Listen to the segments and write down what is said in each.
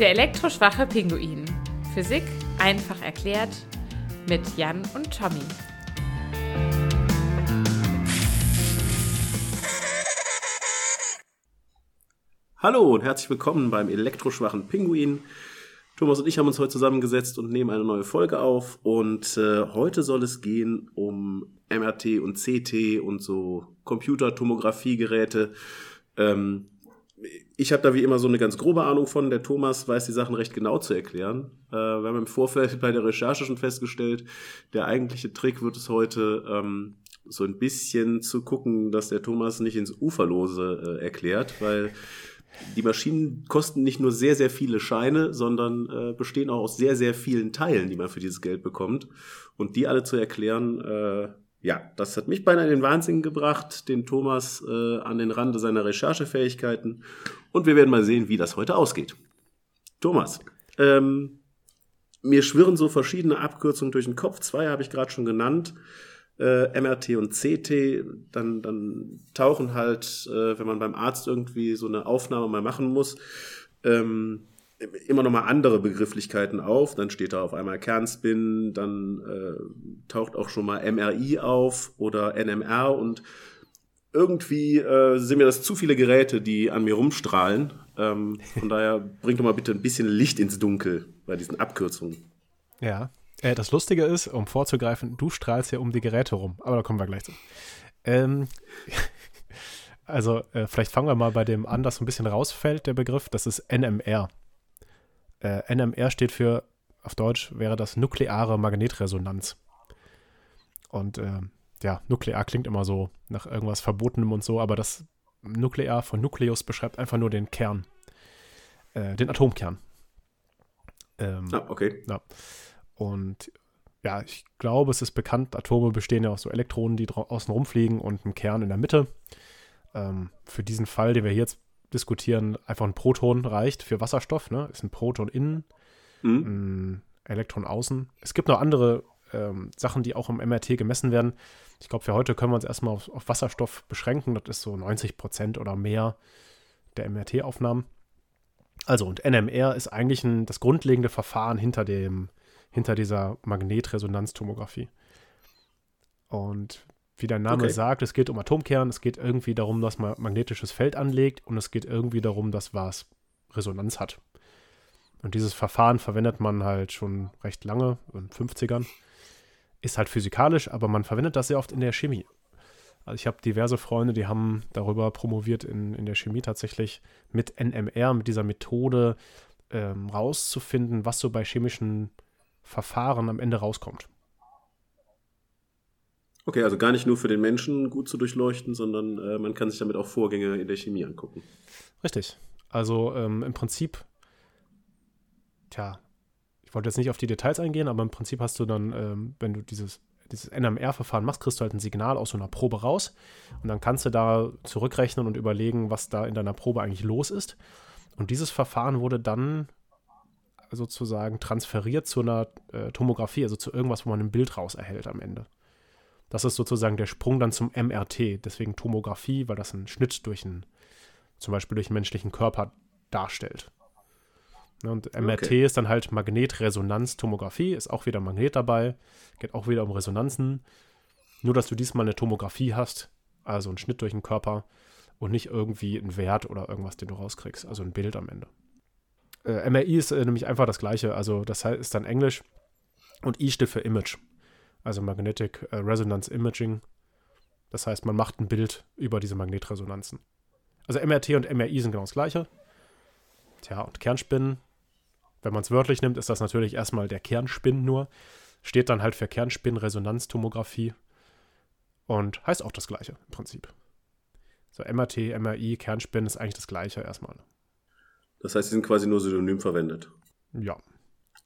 Der elektroschwache Pinguin. Physik einfach erklärt mit Jan und Tommy. Hallo und herzlich willkommen beim elektroschwachen Pinguin. Thomas und ich haben uns heute zusammengesetzt und nehmen eine neue Folge auf. Und äh, heute soll es gehen um MRT und CT und so Computertomographiegeräte. Ähm, ich habe da wie immer so eine ganz grobe Ahnung von. Der Thomas weiß die Sachen recht genau zu erklären. Äh, wir haben im Vorfeld bei der Recherche schon festgestellt, der eigentliche Trick wird es heute ähm, so ein bisschen zu gucken, dass der Thomas nicht ins Uferlose äh, erklärt, weil die Maschinen kosten nicht nur sehr, sehr viele Scheine, sondern äh, bestehen auch aus sehr, sehr vielen Teilen, die man für dieses Geld bekommt. Und die alle zu erklären, äh, ja, das hat mich beinahe in den Wahnsinn gebracht, den Thomas äh, an den Rande seiner Recherchefähigkeiten. Und wir werden mal sehen, wie das heute ausgeht. Thomas, ähm, mir schwirren so verschiedene Abkürzungen durch den Kopf. Zwei habe ich gerade schon genannt äh, MRT und CT, dann, dann tauchen halt, äh, wenn man beim Arzt irgendwie so eine Aufnahme mal machen muss, ähm, immer noch mal andere Begrifflichkeiten auf. Dann steht da auf einmal Kernspin, dann äh, taucht auch schon mal MRI auf oder NMR und irgendwie äh, sind mir das zu viele Geräte, die an mir rumstrahlen. Ähm, von daher bringt doch mal bitte ein bisschen Licht ins Dunkel bei diesen Abkürzungen. Ja, äh, das Lustige ist, um vorzugreifen, du strahlst ja um die Geräte rum, aber da kommen wir gleich zu. Ähm, also, äh, vielleicht fangen wir mal bei dem an, das so ein bisschen rausfällt, der Begriff. Das ist NMR. Äh, NMR steht für, auf Deutsch wäre das nukleare Magnetresonanz. Und äh, ja, nuklear klingt immer so nach irgendwas Verbotenem und so, aber das Nuklear von Nukleus beschreibt einfach nur den Kern, äh, den Atomkern. Ähm, ah, okay. Ja. Und ja, ich glaube, es ist bekannt, Atome bestehen ja aus so Elektronen, die außen rumfliegen und einem Kern in der Mitte. Ähm, für diesen Fall, den wir hier jetzt diskutieren, einfach ein Proton reicht für Wasserstoff. Ne? Ist ein Proton innen, mhm. ein Elektron außen. Es gibt noch andere ähm, Sachen, die auch im MRT gemessen werden. Ich glaube, für heute können wir uns erstmal auf, auf Wasserstoff beschränken. Das ist so 90 Prozent oder mehr der MRT-Aufnahmen. Also, und NMR ist eigentlich ein, das grundlegende Verfahren hinter dem hinter dieser Magnetresonanztomographie. Und wie der Name okay. sagt, es geht um Atomkern, es geht irgendwie darum, dass man magnetisches Feld anlegt und es geht irgendwie darum, dass was Resonanz hat. Und dieses Verfahren verwendet man halt schon recht lange, in den 50ern. Ist halt physikalisch, aber man verwendet das sehr oft in der Chemie. Also ich habe diverse Freunde, die haben darüber promoviert in, in der Chemie tatsächlich mit NMR, mit dieser Methode ähm, rauszufinden, was so bei chemischen Verfahren am Ende rauskommt. Okay, also gar nicht nur für den Menschen gut zu durchleuchten, sondern äh, man kann sich damit auch Vorgänge in der Chemie angucken. Richtig. Also ähm, im Prinzip, tja, ich wollte jetzt nicht auf die Details eingehen, aber im Prinzip hast du dann, ähm, wenn du dieses, dieses NMR-Verfahren machst, kriegst du halt ein Signal aus so einer Probe raus und dann kannst du da zurückrechnen und überlegen, was da in deiner Probe eigentlich los ist. Und dieses Verfahren wurde dann sozusagen transferiert zu einer äh, Tomographie, also zu irgendwas, wo man ein Bild raus erhält am Ende. Das ist sozusagen der Sprung dann zum MRT, deswegen Tomographie, weil das einen Schnitt durch einen, zum Beispiel durch einen menschlichen Körper darstellt. Ne, und MRT okay. ist dann halt Magnetresonanztomographie, ist auch wieder Magnet dabei, geht auch wieder um Resonanzen. Nur, dass du diesmal eine Tomographie hast, also einen Schnitt durch den Körper und nicht irgendwie einen Wert oder irgendwas, den du rauskriegst, also ein Bild am Ende. Äh, MRI ist äh, nämlich einfach das gleiche, also das ist dann Englisch und I steht für Image, also Magnetic äh, Resonance Imaging. Das heißt, man macht ein Bild über diese Magnetresonanzen. Also MRT und MRI sind genau das gleiche. Tja, und Kernspinnen, wenn man es wörtlich nimmt, ist das natürlich erstmal der Kernspin nur. Steht dann halt für Kernspin-Resonanztomographie und heißt auch das gleiche im Prinzip. So MRT, MRI, Kernspin ist eigentlich das gleiche erstmal. Das heißt, sie sind quasi nur synonym verwendet. Ja.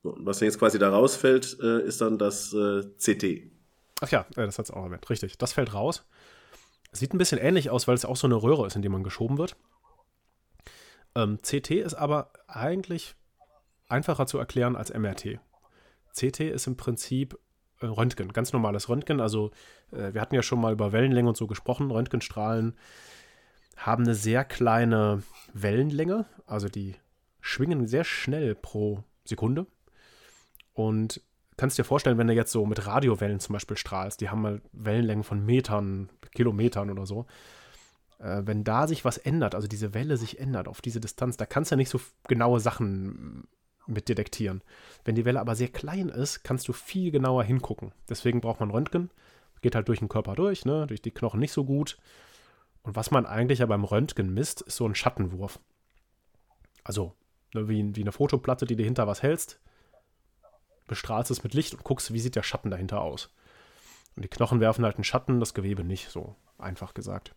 So, was jetzt quasi da rausfällt, äh, ist dann das äh, CT. Ach ja, äh, das hat es auch erwähnt. Richtig. Das fällt raus. Sieht ein bisschen ähnlich aus, weil es auch so eine Röhre ist, in die man geschoben wird. Ähm, CT ist aber eigentlich einfacher zu erklären als MRT. CT ist im Prinzip äh, Röntgen, ganz normales Röntgen. Also äh, wir hatten ja schon mal über Wellenlänge und so gesprochen. Röntgenstrahlen haben eine sehr kleine Wellenlänge, also die schwingen sehr schnell pro Sekunde. Und kannst dir vorstellen, wenn du jetzt so mit Radiowellen zum Beispiel strahlst, die haben mal Wellenlängen von Metern, Kilometern oder so. Äh, wenn da sich was ändert, also diese Welle sich ändert auf diese Distanz, da kannst du ja nicht so genaue Sachen mit detektieren. Wenn die Welle aber sehr klein ist, kannst du viel genauer hingucken. Deswegen braucht man Röntgen. Geht halt durch den Körper durch, ne? durch die Knochen nicht so gut. Und was man eigentlich ja beim Röntgen misst, ist so ein Schattenwurf. Also ne, wie, wie eine Fotoplatte, die du hinter was hältst, bestrahlst es mit Licht und guckst, wie sieht der Schatten dahinter aus. Und die Knochen werfen halt einen Schatten, das Gewebe nicht, so einfach gesagt.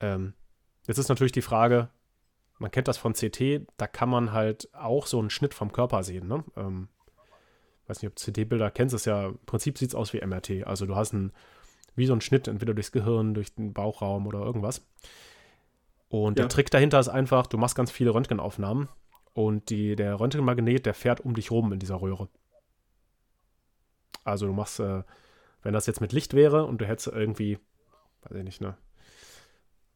Ähm, jetzt ist natürlich die Frage, man kennt das von CT, da kann man halt auch so einen Schnitt vom Körper sehen. Ne? Ähm, weiß nicht, ob CT-Bilder kennst, ist ja, im Prinzip sieht es aus wie MRT. Also du hast einen, wie so einen Schnitt, entweder durchs Gehirn, durch den Bauchraum oder irgendwas. Und ja. der Trick dahinter ist einfach, du machst ganz viele Röntgenaufnahmen und die, der Röntgenmagnet, der fährt um dich rum in dieser Röhre. Also du machst, äh, wenn das jetzt mit Licht wäre und du hättest irgendwie, weiß ich nicht, ne,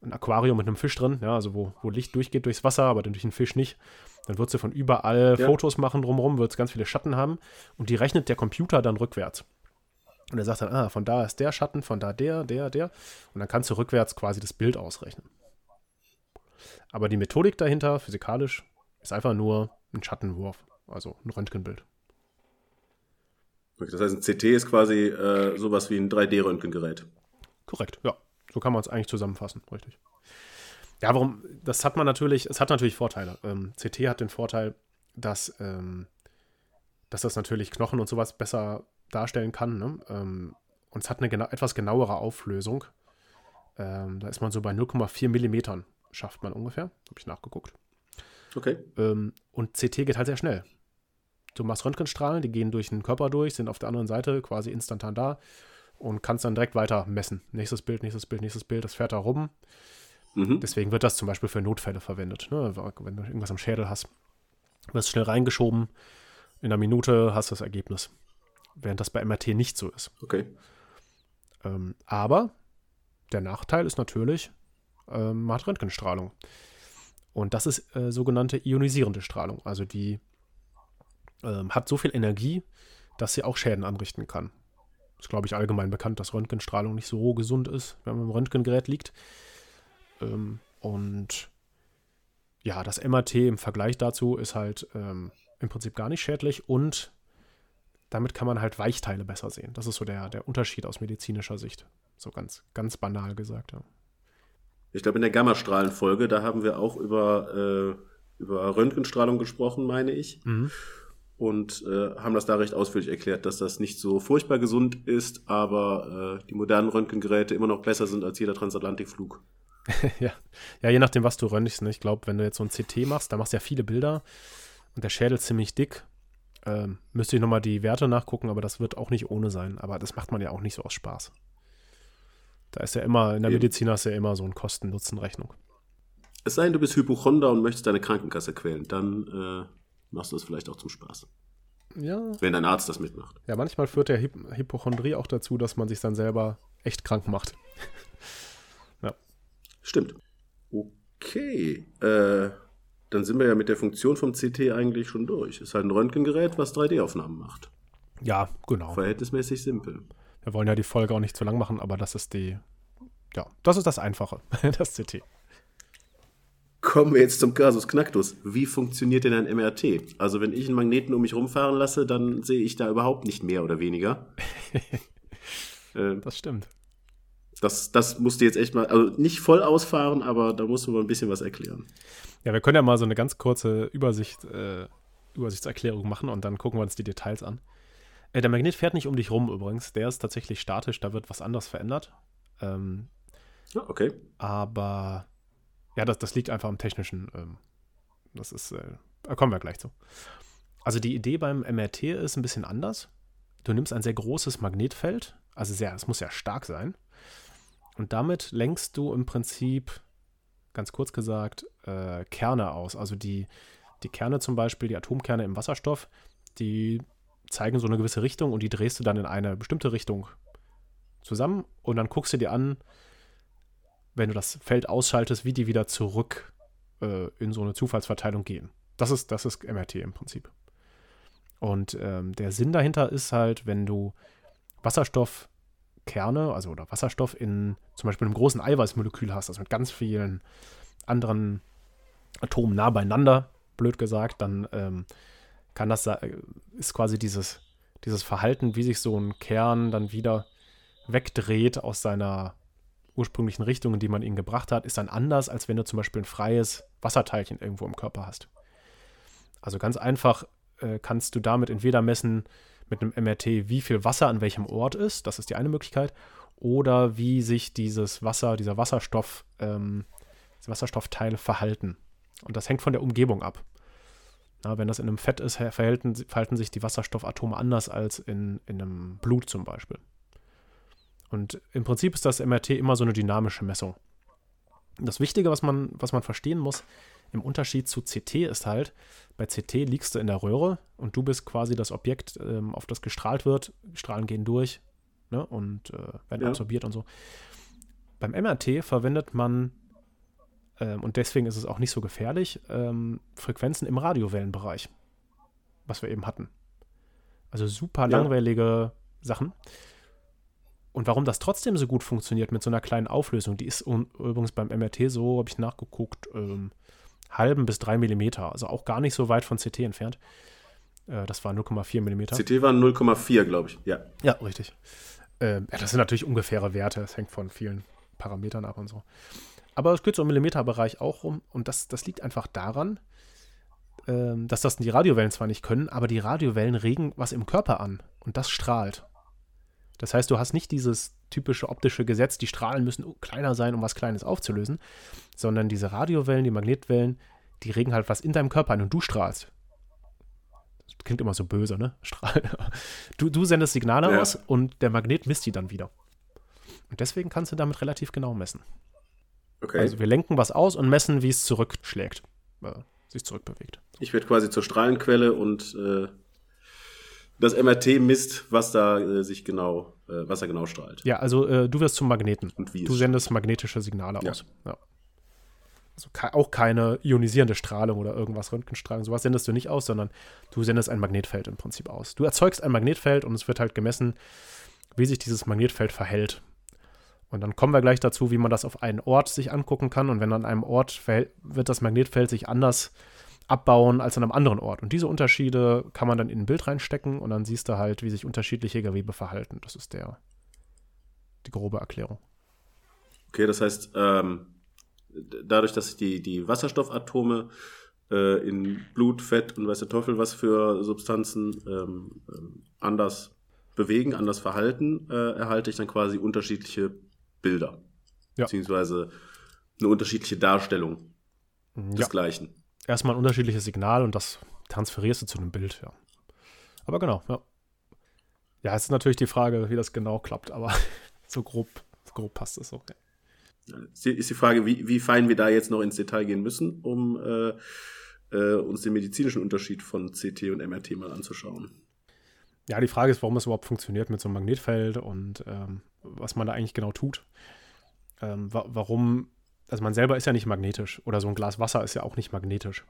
ein Aquarium mit einem Fisch drin, ja, also wo, wo Licht durchgeht durchs Wasser, aber durch den Fisch nicht, dann wird sie von überall ja. Fotos machen drumherum, wird es ganz viele Schatten haben und die rechnet der Computer dann rückwärts. Und er sagt dann, ah, von da ist der Schatten, von da der, der, der. Und dann kannst du rückwärts quasi das Bild ausrechnen. Aber die Methodik dahinter, physikalisch, ist einfach nur ein Schattenwurf, also ein Röntgenbild. Das heißt, ein CT ist quasi äh, sowas wie ein 3D-Röntgengerät. Korrekt, ja. So kann man es eigentlich zusammenfassen, richtig. Ja, warum? Das hat man natürlich, es hat natürlich Vorteile. Ähm, CT hat den Vorteil, dass, ähm, dass das natürlich Knochen und sowas besser darstellen kann. Ne? Ähm, und es hat eine gena etwas genauere Auflösung. Ähm, da ist man so bei 0,4 Millimetern, schafft man ungefähr. Habe ich nachgeguckt. Okay. Ähm, und CT geht halt sehr schnell. Du machst Röntgenstrahlen, die gehen durch den Körper durch, sind auf der anderen Seite quasi instantan da und kannst dann direkt weiter messen. Nächstes Bild, nächstes Bild, nächstes Bild, das fährt da rum. Mhm. Deswegen wird das zum Beispiel für Notfälle verwendet. Ne? Wenn du irgendwas am Schädel hast, wirst schnell reingeschoben, in einer Minute hast du das Ergebnis. Während das bei MRT nicht so ist. Okay. Ähm, aber der Nachteil ist natürlich, ähm, man hat Röntgenstrahlung. Und das ist äh, sogenannte ionisierende Strahlung. Also die ähm, hat so viel Energie, dass sie auch Schäden anrichten kann. Ist, glaube ich, allgemein bekannt, dass Röntgenstrahlung nicht so gesund ist, wenn man im Röntgengerät liegt. Ähm, und ja, das MRT im Vergleich dazu ist halt ähm, im Prinzip gar nicht schädlich und damit kann man halt Weichteile besser sehen. Das ist so der, der Unterschied aus medizinischer Sicht. So ganz, ganz banal gesagt, ja. Ich glaube, in der Gammastrahlenfolge, da haben wir auch über, äh, über Röntgenstrahlung gesprochen, meine ich. Mhm und äh, haben das da recht ausführlich erklärt, dass das nicht so furchtbar gesund ist, aber äh, die modernen Röntgengeräte immer noch besser sind als jeder Transatlantikflug. ja. ja, je nachdem, was du röntgst. Ne? Ich glaube, wenn du jetzt so ein CT machst, da machst du ja viele Bilder und der Schädel ziemlich dick. Ähm, müsste ich nochmal die Werte nachgucken, aber das wird auch nicht ohne sein. Aber das macht man ja auch nicht so aus Spaß. Da ist ja immer, in der Eben. Medizin hast du ja immer so eine Kosten-Nutzen-Rechnung. Es sei denn, du bist Hypochonder und möchtest deine Krankenkasse quälen, dann äh, machst du es vielleicht auch zum Spaß. Ja. Wenn dein Arzt das mitmacht. Ja, manchmal führt der Hypochondrie auch dazu, dass man sich dann selber echt krank macht. ja. Stimmt. Okay. Äh, dann sind wir ja mit der Funktion vom CT eigentlich schon durch. Ist halt ein Röntgengerät, was 3D-Aufnahmen macht. Ja, genau. Verhältnismäßig simpel. Wir wollen ja die Folge auch nicht zu lang machen, aber das ist die, ja, das ist das Einfache, das CT. Kommen wir jetzt zum Casus Knacktus. Wie funktioniert denn ein MRT? Also wenn ich einen Magneten um mich rumfahren lasse, dann sehe ich da überhaupt nicht mehr oder weniger. äh, das stimmt. Das, das musst du jetzt echt mal, also nicht voll ausfahren, aber da musst du mal ein bisschen was erklären. Ja, wir können ja mal so eine ganz kurze Übersicht, äh, Übersichtserklärung machen und dann gucken wir uns die Details an. Äh, der Magnet fährt nicht um dich rum übrigens. Der ist tatsächlich statisch, da wird was anderes verändert. Ähm, ja, okay. Aber ja, das, das liegt einfach am technischen. Ähm, das ist, äh, da kommen wir gleich zu. Also die Idee beim MRT ist ein bisschen anders. Du nimmst ein sehr großes Magnetfeld, also sehr, es muss ja stark sein. Und damit lenkst du im Prinzip, ganz kurz gesagt, äh, Kerne aus. Also die, die Kerne zum Beispiel, die Atomkerne im Wasserstoff, die zeigen so eine gewisse Richtung und die drehst du dann in eine bestimmte Richtung zusammen und dann guckst du dir an, wenn du das Feld ausschaltest, wie die wieder zurück äh, in so eine Zufallsverteilung gehen. Das ist, das ist MRT im Prinzip. Und ähm, der Sinn dahinter ist halt, wenn du Wasserstoffkerne, also oder Wasserstoff in zum Beispiel einem großen Eiweißmolekül hast, also mit ganz vielen anderen Atomen nah beieinander, blöd gesagt, dann ähm, kann das ist quasi dieses, dieses Verhalten, wie sich so ein Kern dann wieder wegdreht aus seiner ursprünglichen Richtung, in die man ihn gebracht hat, ist dann anders, als wenn du zum Beispiel ein freies Wasserteilchen irgendwo im Körper hast. Also ganz einfach äh, kannst du damit entweder messen mit einem MRT, wie viel Wasser an welchem Ort ist, das ist die eine Möglichkeit, oder wie sich dieses Wasser, dieser Wasserstoff, ähm, diese Wasserstoffteile verhalten. Und das hängt von der Umgebung ab. Na, wenn das in einem Fett ist, verhalten, verhalten sich die Wasserstoffatome anders als in, in einem Blut zum Beispiel. Und im Prinzip ist das MRT immer so eine dynamische Messung. Das Wichtige, was man, was man verstehen muss, im Unterschied zu CT ist halt, bei CT liegst du in der Röhre und du bist quasi das Objekt, ähm, auf das gestrahlt wird. Strahlen gehen durch ne, und äh, werden ja. absorbiert und so. Beim MRT verwendet man, ähm, und deswegen ist es auch nicht so gefährlich, ähm, Frequenzen im Radiowellenbereich, was wir eben hatten. Also super langweilige ja. Sachen. Und warum das trotzdem so gut funktioniert mit so einer kleinen Auflösung, die ist übrigens beim MRT so, habe ich nachgeguckt, ähm, halben bis drei Millimeter, also auch gar nicht so weit von CT entfernt. Äh, das war 0,4 Millimeter. CT waren 0,4, glaube ich, ja. Ja, richtig. Äh, ja, das sind natürlich ungefähre Werte, es hängt von vielen Parametern ab und so. Aber es geht so im Millimeterbereich auch rum und das, das liegt einfach daran, ähm, dass das die Radiowellen zwar nicht können, aber die Radiowellen regen was im Körper an und das strahlt. Das heißt, du hast nicht dieses typische optische Gesetz, die Strahlen müssen kleiner sein, um was Kleines aufzulösen, sondern diese Radiowellen, die Magnetwellen, die regen halt was in deinem Körper an und du strahlst. Das klingt immer so böse, ne? Strahl. Du, du sendest Signale ja. aus und der Magnet misst die dann wieder. Und deswegen kannst du damit relativ genau messen. Okay. Also wir lenken was aus und messen, wie es zurückschlägt, äh, sich zurückbewegt. Ich werde quasi zur Strahlenquelle und äh, das MRT misst, was da äh, sich genau, äh, was er genau strahlt. Ja, also äh, du wirst zum Magneten. Und wie du sendest strahlt. magnetische Signale aus. Ja. Also auch keine ionisierende Strahlung oder irgendwas, Röntgenstrahlung, sowas sendest du nicht aus, sondern du sendest ein Magnetfeld im Prinzip aus. Du erzeugst ein Magnetfeld und es wird halt gemessen, wie sich dieses Magnetfeld verhält. Und dann kommen wir gleich dazu, wie man das auf einen Ort sich angucken kann. Und wenn an einem Ort wird das Magnetfeld sich anders abbauen als an einem anderen Ort. Und diese Unterschiede kann man dann in ein Bild reinstecken und dann siehst du halt, wie sich unterschiedliche Gewebe verhalten. Das ist der, die grobe Erklärung. Okay, das heißt, ähm, dadurch, dass sich die, die Wasserstoffatome äh, in Blut, Fett und weiß der Teufel was für Substanzen ähm, ähm anders bewegen, anders verhalten, äh, erhalte ich dann quasi unterschiedliche Bilder. Ja. Beziehungsweise eine unterschiedliche Darstellung ja. des Gleichen erstmal ein unterschiedliches Signal und das transferierst du zu einem Bild, ja. Aber genau, ja. Ja, es ist natürlich die Frage, wie das genau klappt, aber so grob, so grob passt es auch. Ja. Ist die Frage, wie, wie fein wir da jetzt noch ins Detail gehen müssen, um äh, äh, uns den medizinischen Unterschied von CT und MRT mal anzuschauen. Ja, die Frage ist, warum es überhaupt funktioniert mit so einem Magnetfeld und ähm, was man da eigentlich genau tut. Ähm, wa warum also man selber ist ja nicht magnetisch oder so ein Glas Wasser ist ja auch nicht magnetisch.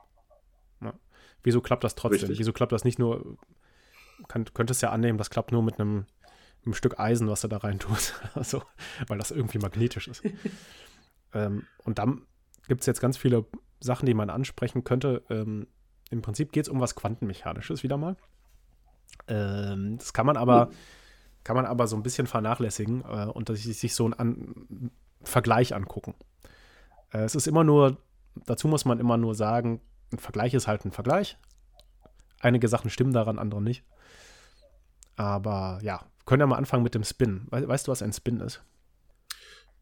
Ja. Wieso klappt das trotzdem? Richtig. Wieso klappt das nicht nur, kann, könntest ja annehmen, das klappt nur mit einem, einem Stück Eisen, was du da rein tust. also, weil das irgendwie magnetisch ist. ähm, und dann gibt es jetzt ganz viele Sachen, die man ansprechen könnte. Ähm, Im Prinzip geht es um was Quantenmechanisches wieder mal. Ähm, das kann man aber, kann man aber so ein bisschen vernachlässigen äh, und sich so einen Vergleich angucken. Äh, es ist immer nur, dazu muss man immer nur sagen, ein Vergleich ist halt ein Vergleich. Einige Sachen stimmen daran, andere nicht. Aber ja, können ja mal anfangen mit dem Spin. weißt du, was ein Spin ist?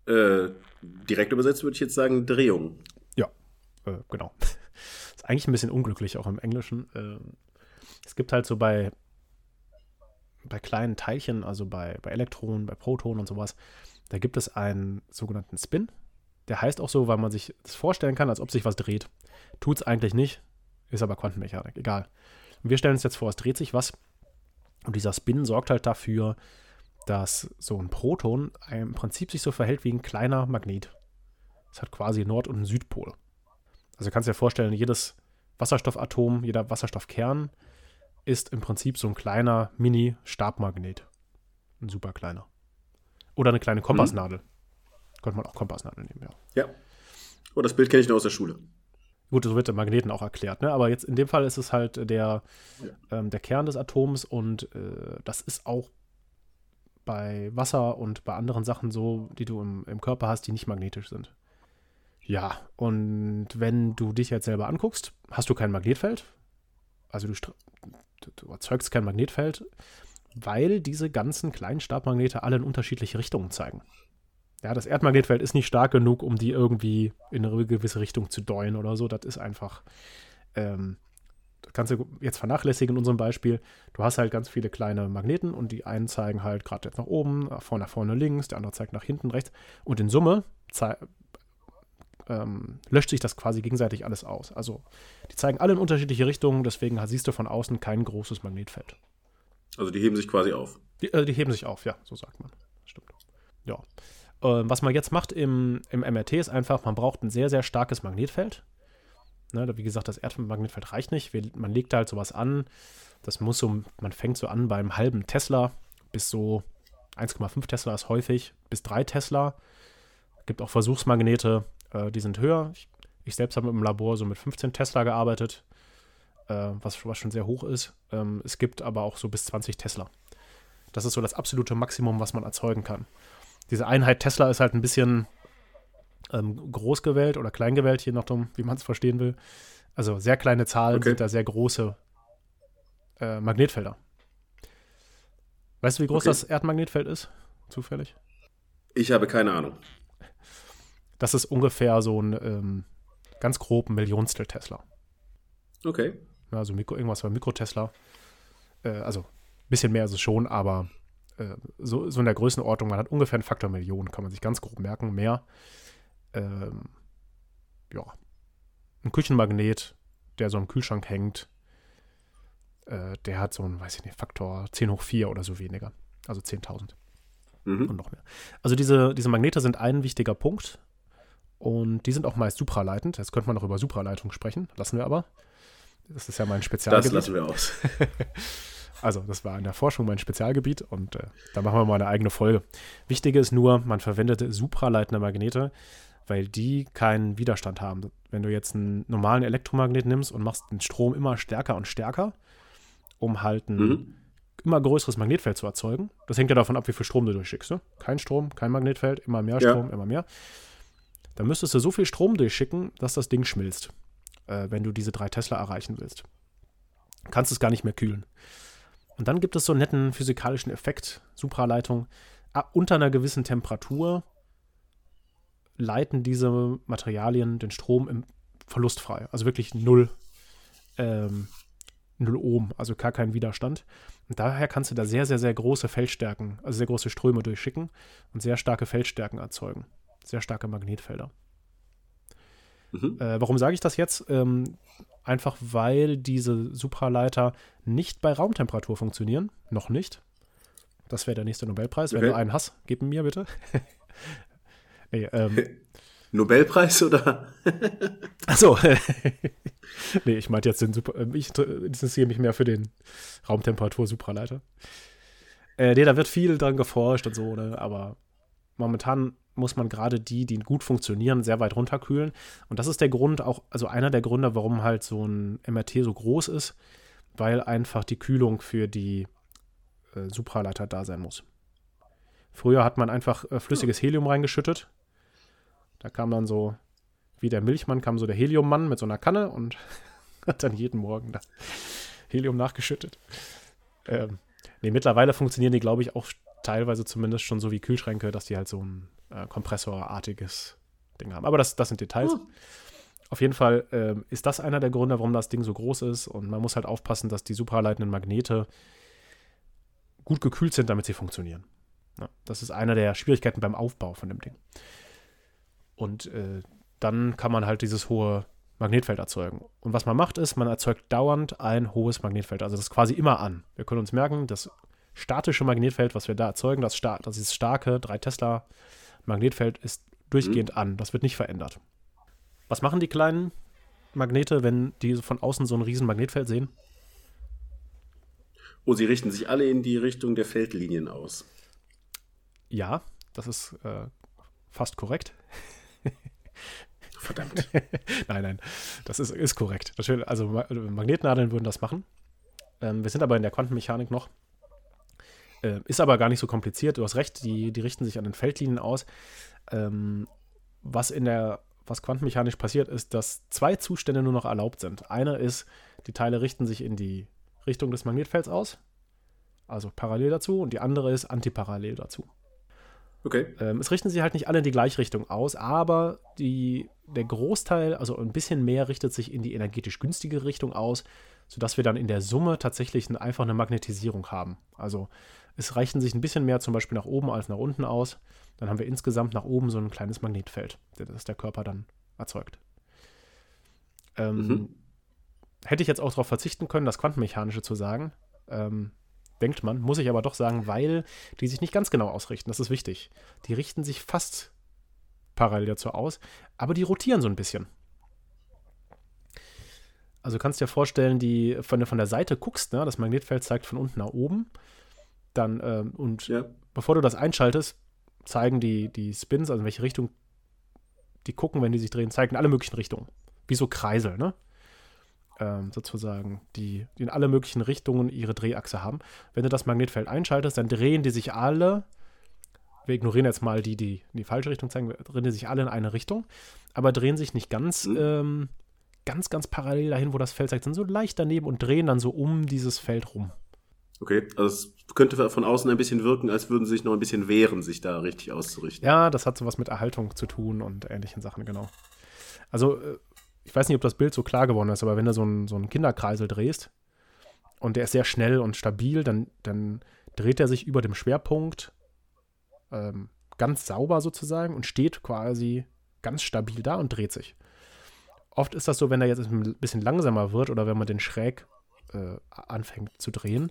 Äh, direkt übersetzt würde ich jetzt sagen Drehung. Ja, äh, genau. ist eigentlich ein bisschen unglücklich auch im Englischen. Äh, es gibt halt so bei, bei kleinen Teilchen, also bei, bei Elektronen, bei Protonen und sowas, da gibt es einen sogenannten Spin. Der heißt auch so, weil man sich das vorstellen kann, als ob sich was dreht. Tut es eigentlich nicht, ist aber Quantenmechanik, egal. Und wir stellen uns jetzt vor, es dreht sich was und dieser Spin sorgt halt dafür, dass so ein Proton im Prinzip sich so verhält wie ein kleiner Magnet. Es hat quasi Nord- und Südpol. Also du kannst dir vorstellen, jedes Wasserstoffatom, jeder Wasserstoffkern ist im Prinzip so ein kleiner Mini-Stabmagnet. Ein super kleiner. Oder eine kleine Kompassnadel. Mhm. Könnte man auch Kompassnadel nehmen, ja. Ja. Oh, das Bild kenne ich nur aus der Schule. Gut, so wird der Magneten auch erklärt, ne? Aber jetzt in dem Fall ist es halt der, ja. ähm, der Kern des Atoms und äh, das ist auch bei Wasser und bei anderen Sachen so, die du im, im Körper hast, die nicht magnetisch sind. Ja, und wenn du dich jetzt selber anguckst, hast du kein Magnetfeld. Also du, du erzeugst kein Magnetfeld, weil diese ganzen kleinen Stabmagnete alle in unterschiedliche Richtungen zeigen. Ja, das Erdmagnetfeld ist nicht stark genug, um die irgendwie in eine gewisse Richtung zu deuen oder so. Das ist einfach, ähm, das kannst du jetzt vernachlässigen in unserem Beispiel. Du hast halt ganz viele kleine Magneten und die einen zeigen halt gerade jetzt nach oben, vorne nach vorne links, der andere zeigt nach hinten rechts. Und in Summe ähm, löscht sich das quasi gegenseitig alles aus. Also die zeigen alle in unterschiedliche Richtungen, deswegen siehst du von außen kein großes Magnetfeld. Also die heben sich quasi auf. Die, äh, die heben sich auf, ja, so sagt man. Stimmt. Ja. Äh, was man jetzt macht im, im MRT ist einfach, man braucht ein sehr, sehr starkes Magnetfeld. Ne, wie gesagt, das Erdmagnetfeld reicht nicht. Man legt halt sowas an. Das muss so, man fängt so an beim halben Tesla bis so 1,5 Tesla ist häufig, bis 3 Tesla. Gibt auch Versuchsmagnete, äh, die sind höher. Ich, ich, selbst habe im Labor so mit 15 Tesla gearbeitet, äh, was, was, schon sehr hoch ist. Ähm, es gibt aber auch so bis 20 Tesla. Das ist so das absolute Maximum, was man erzeugen kann. Diese Einheit Tesla ist halt ein bisschen ähm, groß gewählt oder klein gewählt, je nachdem, wie man es verstehen will. Also sehr kleine Zahlen okay. sind da sehr große äh, Magnetfelder. Weißt du, wie groß okay. das Erdmagnetfeld ist? Zufällig? Ich habe keine Ahnung. Das ist ungefähr so ein ähm, ganz grob Millionstel Tesla. Okay. Also Mikro, irgendwas bei Mikrotesla. Äh, also ein bisschen mehr ist es schon, aber äh, so, so in der Größenordnung, man hat ungefähr einen Faktor Millionen, kann man sich ganz grob merken, mehr. Ähm, ja. Ein Küchenmagnet, der so im Kühlschrank hängt, äh, der hat so einen, weiß ich nicht, Faktor 10 hoch 4 oder so weniger. Also 10.000. Mhm. Und noch mehr. Also diese, diese Magnete sind ein wichtiger Punkt und die sind auch meist supraleitend. Jetzt könnte man noch über Supraleitung sprechen, lassen wir aber. Das ist ja mein Spezialgebiet. Das lassen wir aus. also, das war in der Forschung mein Spezialgebiet und äh, da machen wir mal eine eigene Folge. Wichtig ist nur, man verwendet supraleitende Magnete, weil die keinen Widerstand haben. Wenn du jetzt einen normalen Elektromagnet nimmst und machst den Strom immer stärker und stärker, um halt ein mhm. immer größeres Magnetfeld zu erzeugen, das hängt ja davon ab, wie viel Strom du durchschickst. Ne? Kein Strom, kein Magnetfeld, immer mehr Strom, ja. immer mehr dann müsstest du so viel Strom durchschicken, dass das Ding schmilzt, äh, wenn du diese drei Tesla erreichen willst. Kannst es gar nicht mehr kühlen. Und dann gibt es so einen netten physikalischen Effekt, Supraleitung. Ah, unter einer gewissen Temperatur leiten diese Materialien den Strom im Verlust frei. Also wirklich null, ähm, null Ohm, also gar kein Widerstand. Und daher kannst du da sehr, sehr, sehr große Feldstärken, also sehr große Ströme durchschicken und sehr starke Feldstärken erzeugen sehr starke Magnetfelder. Mhm. Äh, warum sage ich das jetzt? Ähm, einfach weil diese Supraleiter nicht bei Raumtemperatur funktionieren. Noch nicht. Das wäre der nächste Nobelpreis. Okay. Wenn du einen hast, gib ihn mir bitte. nee, ähm, Nobelpreis oder? Achso. nee, ich meinte jetzt den Super. Äh, ich interessiere mich mehr für den Raumtemperatur-Supraleiter. Äh, nee, da wird viel dran geforscht und so, ne? aber momentan muss man gerade die, die gut funktionieren, sehr weit runterkühlen. Und das ist der Grund, auch, also einer der Gründe, warum halt so ein MRT so groß ist, weil einfach die Kühlung für die äh, Supraleiter da sein muss. Früher hat man einfach äh, flüssiges Helium reingeschüttet. Da kam dann so, wie der Milchmann, kam so der Heliummann mit so einer Kanne und hat dann jeden Morgen das Helium nachgeschüttet. Ähm, nee, mittlerweile funktionieren die, glaube ich, auch teilweise zumindest schon so wie Kühlschränke, dass die halt so ein äh, kompressorartiges Ding haben. Aber das, das sind Details. Uh. Auf jeden Fall äh, ist das einer der Gründe, warum das Ding so groß ist. Und man muss halt aufpassen, dass die supraleitenden Magnete gut gekühlt sind, damit sie funktionieren. Ja, das ist einer der Schwierigkeiten beim Aufbau von dem Ding. Und äh, dann kann man halt dieses hohe Magnetfeld erzeugen. Und was man macht, ist, man erzeugt dauernd ein hohes Magnetfeld. Also das ist quasi immer an. Wir können uns merken, das statische Magnetfeld, was wir da erzeugen, das, das ist starke 3 Tesla Magnetfeld ist durchgehend mhm. an. Das wird nicht verändert. Was machen die kleinen Magnete, wenn die von außen so ein riesen Magnetfeld sehen? Oh, sie richten sich alle in die Richtung der Feldlinien aus. Ja, das ist äh, fast korrekt. Verdammt. nein, nein, das ist, ist korrekt. Also Magnetnadeln würden das machen. Ähm, wir sind aber in der Quantenmechanik noch. Äh, ist aber gar nicht so kompliziert. Du hast recht, die, die richten sich an den Feldlinien aus. Ähm, was in der, was quantenmechanisch passiert, ist, dass zwei Zustände nur noch erlaubt sind. Einer ist, die Teile richten sich in die Richtung des Magnetfelds aus, also parallel dazu, und die andere ist antiparallel dazu. Okay. Ähm, es richten sich halt nicht alle in die gleiche Richtung aus, aber die, der Großteil, also ein bisschen mehr, richtet sich in die energetisch günstige Richtung aus, sodass wir dann in der Summe tatsächlich einfach eine Magnetisierung haben. Also es reichen sich ein bisschen mehr zum Beispiel nach oben als nach unten aus. Dann haben wir insgesamt nach oben so ein kleines Magnetfeld, das der Körper dann erzeugt. Ähm, mhm. Hätte ich jetzt auch darauf verzichten können, das Quantenmechanische zu sagen. Ähm, denkt man, muss ich aber doch sagen, weil die sich nicht ganz genau ausrichten. Das ist wichtig. Die richten sich fast parallel dazu aus, aber die rotieren so ein bisschen. Also kannst dir vorstellen, die, wenn du von der Seite guckst, ne, das Magnetfeld zeigt von unten nach oben, dann ähm, und ja. bevor du das einschaltest, zeigen die, die Spins, also in welche Richtung die gucken, wenn die sich drehen, zeigen alle möglichen Richtungen. Wie so Kreisel, ne? ähm, sozusagen, die, die in alle möglichen Richtungen ihre Drehachse haben. Wenn du das Magnetfeld einschaltest, dann drehen die sich alle, wir ignorieren jetzt mal die, die in die falsche Richtung zeigen, drehen die sich alle in eine Richtung, aber drehen sich nicht ganz, mhm. ähm, ganz, ganz parallel dahin, wo das Feld zeigt, sind so leicht daneben und drehen dann so um dieses Feld rum. Okay, also es könnte von außen ein bisschen wirken, als würden sie sich noch ein bisschen wehren, sich da richtig auszurichten. Ja, das hat sowas mit Erhaltung zu tun und ähnlichen Sachen, genau. Also äh, ich weiß nicht, ob das Bild so klar geworden ist, aber wenn du so einen, so einen Kinderkreisel drehst und der ist sehr schnell und stabil, dann, dann dreht er sich über dem Schwerpunkt ähm, ganz sauber sozusagen und steht quasi ganz stabil da und dreht sich. Oft ist das so, wenn er jetzt ein bisschen langsamer wird oder wenn man den schräg äh, anfängt zu drehen,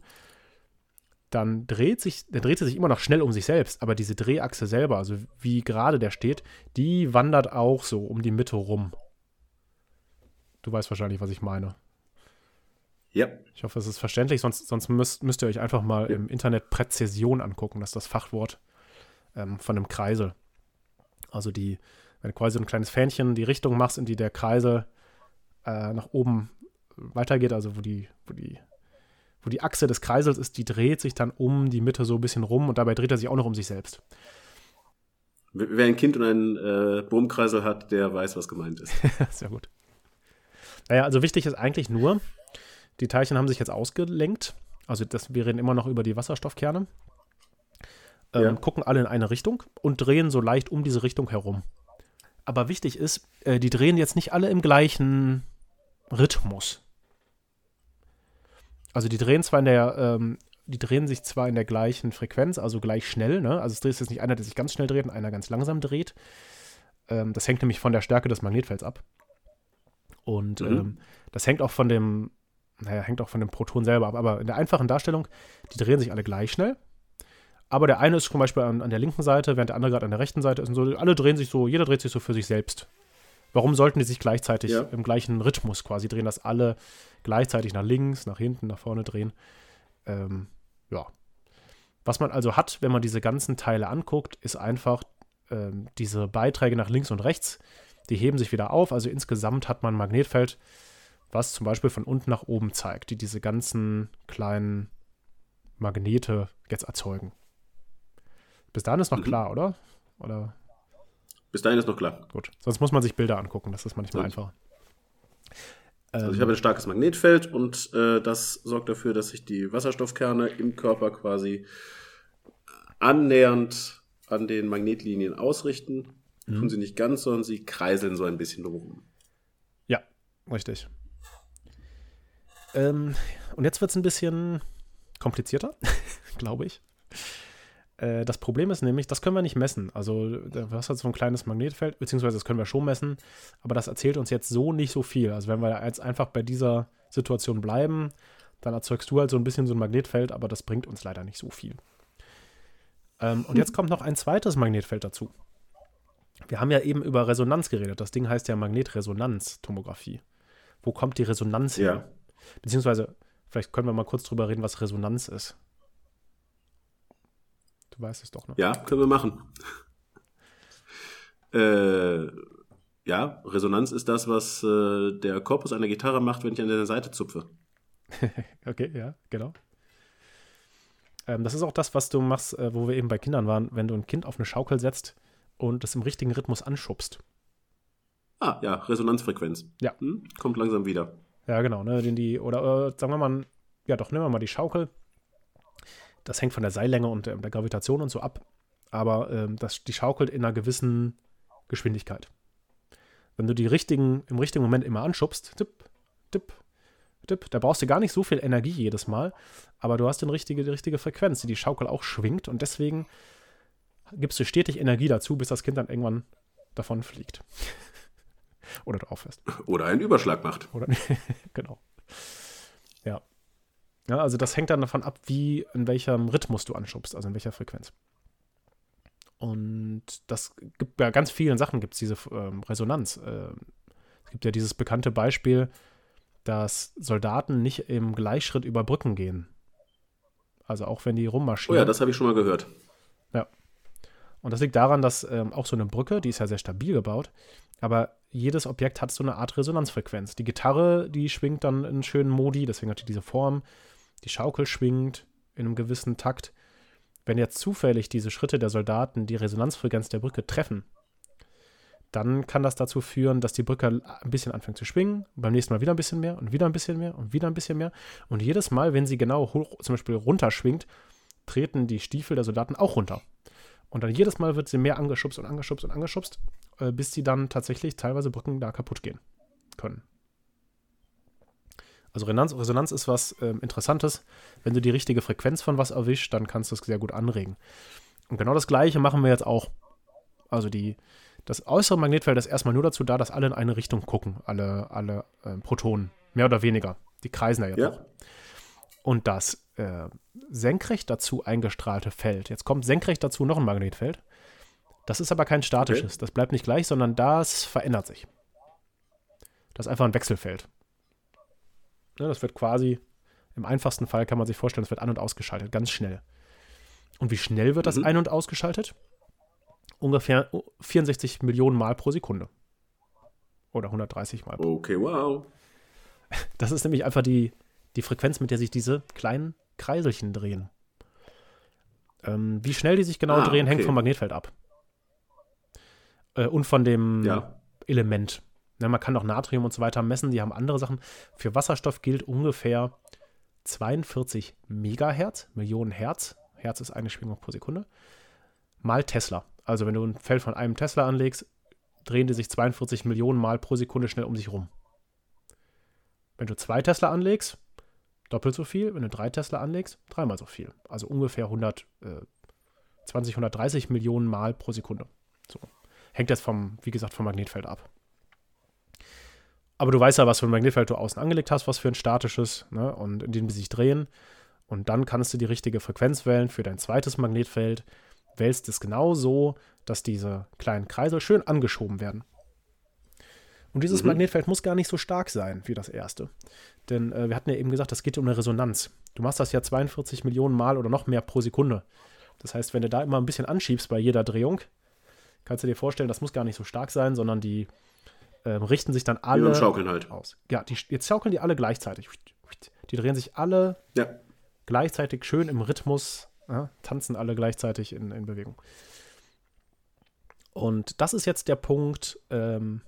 dann dreht sich, dann dreht er sich immer noch schnell um sich selbst, aber diese Drehachse selber, also wie gerade der steht, die wandert auch so um die Mitte rum. Du weißt wahrscheinlich, was ich meine. Ja. Ich hoffe, es ist verständlich, sonst, sonst müsst, müsst ihr euch einfach mal ja. im Internet Präzision angucken. Das ist das Fachwort ähm, von einem Kreisel. Also die, wenn du quasi ein kleines Fähnchen die Richtung machst, in die der Kreisel äh, nach oben weitergeht, also wo die, wo die, wo die Achse des Kreisels ist, die dreht sich dann um die Mitte so ein bisschen rum und dabei dreht er sich auch noch um sich selbst. Wer ein Kind und einen äh, Bohmkreisel hat, der weiß, was gemeint ist. Sehr gut. Naja, also wichtig ist eigentlich nur, die Teilchen haben sich jetzt ausgelenkt. Also das, wir reden immer noch über die Wasserstoffkerne. Ähm, ja. Gucken alle in eine Richtung und drehen so leicht um diese Richtung herum. Aber wichtig ist, äh, die drehen jetzt nicht alle im gleichen Rhythmus. Also die drehen zwar in der, ähm, die drehen sich zwar in der gleichen Frequenz, also gleich schnell, ne? Also es dreht jetzt nicht einer, der sich ganz schnell dreht und einer ganz langsam dreht. Ähm, das hängt nämlich von der Stärke des Magnetfelds ab. Und mhm. ähm, das hängt auch von dem, naja, hängt auch von dem Proton selber ab. Aber in der einfachen Darstellung, die drehen sich alle gleich schnell. Aber der eine ist zum Beispiel an, an der linken Seite, während der andere gerade an der rechten Seite ist. Und so, alle drehen sich so, jeder dreht sich so für sich selbst. Warum sollten die sich gleichzeitig ja. im gleichen Rhythmus quasi drehen, dass alle gleichzeitig nach links, nach hinten, nach vorne drehen? Ähm, ja. Was man also hat, wenn man diese ganzen Teile anguckt, ist einfach ähm, diese Beiträge nach links und rechts die heben sich wieder auf. Also insgesamt hat man ein Magnetfeld, was zum Beispiel von unten nach oben zeigt, die diese ganzen kleinen Magnete jetzt erzeugen. Bis dahin ist noch mhm. klar, oder? Oder? Bis dahin ist noch klar. Gut. Sonst muss man sich Bilder angucken, das ist manchmal einfacher. Also ich habe ein starkes Magnetfeld und äh, das sorgt dafür, dass sich die Wasserstoffkerne im Körper quasi annähernd an den Magnetlinien ausrichten Mhm. Tun sie nicht ganz, sondern sie kreiseln so ein bisschen drumherum. Ja, richtig. Ähm, und jetzt wird es ein bisschen komplizierter, glaube ich. Äh, das Problem ist nämlich, das können wir nicht messen. Also, du hast halt so ein kleines Magnetfeld, beziehungsweise das können wir schon messen, aber das erzählt uns jetzt so nicht so viel. Also, wenn wir jetzt einfach bei dieser Situation bleiben, dann erzeugst du halt so ein bisschen so ein Magnetfeld, aber das bringt uns leider nicht so viel. Ähm, und jetzt kommt noch ein zweites Magnetfeld dazu. Wir haben ja eben über Resonanz geredet. Das Ding heißt ja Magnetresonanztomographie. wo kommt die Resonanz her? Ja. Beziehungsweise, vielleicht können wir mal kurz drüber reden, was Resonanz ist. Du weißt es doch, ne? Ja, können wir machen. äh, ja, Resonanz ist das, was äh, der Korpus einer Gitarre macht, wenn ich an der Seite zupfe. Okay, ja, genau. Ähm, das ist auch das, was du machst, äh, wo wir eben bei Kindern waren, wenn du ein Kind auf eine Schaukel setzt und es im richtigen Rhythmus anschubst. Ah, ja, Resonanzfrequenz. Ja. Hm, kommt langsam wieder. Ja, genau, ne, die, oder äh, sagen wir mal, ja doch, nehmen wir mal die Schaukel. Das hängt von der Seillänge und der, der Gravitation und so ab. Aber ähm, das, die schaukelt in einer gewissen Geschwindigkeit. Wenn du die richtigen, im richtigen Moment immer anschubst, tipp, tipp, tipp, da brauchst du gar nicht so viel Energie jedes Mal, aber du hast den richtige, die richtige Frequenz, die die Schaukel auch schwingt und deswegen gibst du stetig Energie dazu, bis das Kind dann irgendwann davon fliegt. Oder du aufhörst. Oder einen Überschlag macht. Oder genau. Ja. Ja, also das hängt dann davon ab, wie, in welchem Rhythmus du anschubst, also in welcher Frequenz. Und das gibt bei ganz vielen Sachen gibt es diese ähm, Resonanz. Ähm, es gibt ja dieses bekannte Beispiel, dass Soldaten nicht im Gleichschritt über Brücken gehen. Also auch wenn die Oh rummarschieren. ja, das habe ich schon mal gehört. Und das liegt daran, dass ähm, auch so eine Brücke, die ist ja sehr stabil gebaut, aber jedes Objekt hat so eine Art Resonanzfrequenz. Die Gitarre, die schwingt dann in schönen Modi, deswegen hat die diese Form. Die Schaukel schwingt in einem gewissen Takt. Wenn jetzt zufällig diese Schritte der Soldaten die Resonanzfrequenz der Brücke treffen, dann kann das dazu führen, dass die Brücke ein bisschen anfängt zu schwingen, beim nächsten Mal wieder ein bisschen mehr und wieder ein bisschen mehr und wieder ein bisschen mehr. Und jedes Mal, wenn sie genau hoch, zum Beispiel runterschwingt, treten die Stiefel der Soldaten auch runter. Und dann jedes Mal wird sie mehr angeschubst und angeschubst und angeschubst, äh, bis sie dann tatsächlich teilweise Brücken da kaputt gehen können. Also Resonanz, Resonanz ist was ähm, Interessantes. Wenn du die richtige Frequenz von was erwischst, dann kannst du es sehr gut anregen. Und genau das Gleiche machen wir jetzt auch. Also die, das äußere Magnetfeld ist erstmal nur dazu da, dass alle in eine Richtung gucken, alle, alle äh, Protonen, mehr oder weniger. Die kreisen da jetzt Ja. auch. Und das äh, senkrecht dazu eingestrahlte Feld, jetzt kommt senkrecht dazu noch ein Magnetfeld. Das ist aber kein statisches, das bleibt nicht gleich, sondern das verändert sich. Das ist einfach ein Wechselfeld. Ne, das wird quasi, im einfachsten Fall kann man sich vorstellen, es wird an- und ausgeschaltet, ganz schnell. Und wie schnell wird das Mhm. ein- und ausgeschaltet? Ungefähr 64 Millionen Mal pro Sekunde. Oder 130 Mal. Okay, wow. Das ist nämlich einfach die, die Frequenz, mit der sich diese kleinen Kreiselchen drehen. Ähm, wie schnell die sich genau Ah, drehen, hängt okay. vom Magnetfeld ab. Äh, und von dem Ja. Element. Ne, man kann auch Natrium und so weiter messen, die haben andere Sachen. Für Wasserstoff gilt ungefähr 42 Megahertz, Millionen Hertz. Hertz ist eine Schwingung pro Sekunde. Mal Tesla. Also wenn du ein Feld von einem Tesla anlegst, drehen die sich 42 Millionen Mal pro Sekunde schnell um sich rum. Wenn du zwei Tesla anlegst, doppelt so viel. Wenn du drei Tesla anlegst, dreimal so viel. Also ungefähr 100, äh, 20, 130 Millionen Mal pro Sekunde. So. Hängt jetzt vom, wie gesagt, vom Magnetfeld ab. Aber du weißt ja, was für ein Magnetfeld du außen angelegt hast, was für ein statisches, ne? und in dem die sich drehen. Und dann kannst du die richtige Frequenz wählen für dein zweites Magnetfeld. Wählst es genau so, dass diese kleinen Kreisel schön angeschoben werden. Und dieses Mhm. Magnetfeld muss gar nicht so stark sein wie das erste. Denn äh, wir hatten ja eben gesagt, das geht um eine Resonanz. Du machst das ja 42 Millionen Mal oder noch mehr pro Sekunde. Das heißt, wenn du da immer ein bisschen anschiebst bei jeder Drehung, kannst du dir vorstellen, das muss gar nicht so stark sein, sondern die ähm, richten sich dann alle beim Schaukeln halt. aus. Ja, die, jetzt schaukeln die alle gleichzeitig. Die drehen sich alle Ja. gleichzeitig schön im Rhythmus, ja, tanzen alle gleichzeitig in, in Bewegung. Und das ist jetzt der Punkt, ähm,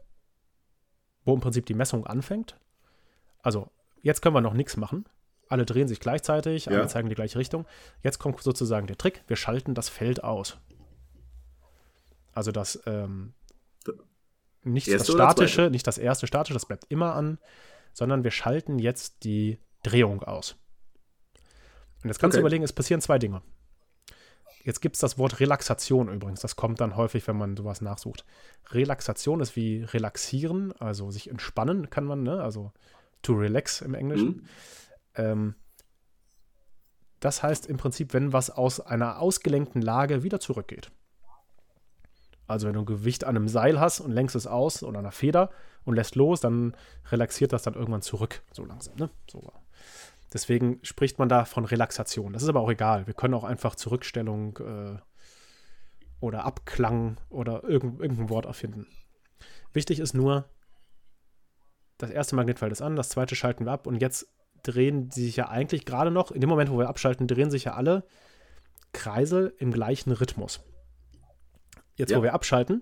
wo im Prinzip die Messung anfängt. Also, jetzt können wir noch nichts machen. Alle drehen sich gleichzeitig, Ja. alle zeigen die gleiche Richtung. Jetzt kommt sozusagen der Trick, wir schalten das Feld aus. Also das ähm, nicht das statische, nicht das erste statische, das bleibt immer an, sondern wir schalten jetzt die Drehung aus. Und jetzt kannst du Okay. überlegen, es passieren zwei Dinge. Jetzt gibt es das Wort Relaxation übrigens. Das kommt dann häufig, wenn man sowas nachsucht. Relaxation ist wie relaxieren, also sich entspannen kann man, ne? also to relax im Englischen. Mhm. Ähm, das heißt im Prinzip, wenn was aus einer ausgelenkten Lage wieder zurückgeht. Also wenn du ein Gewicht an einem Seil hast und lenkst es aus oder einer Feder und lässt los, dann relaxiert das dann irgendwann zurück, so langsam. Ne? So. Deswegen spricht man da von Relaxation. Das ist aber auch egal. Wir können auch einfach Zurückstellung äh, oder Abklang oder irgend, irgendein Wort erfinden. Wichtig ist nur, das erste Magnetfeld ist an, das zweite schalten wir ab und jetzt drehen die sich ja eigentlich gerade noch, in dem Moment, wo wir abschalten, drehen sich ja alle Kreisel im gleichen Rhythmus. Jetzt, ja. wo wir abschalten,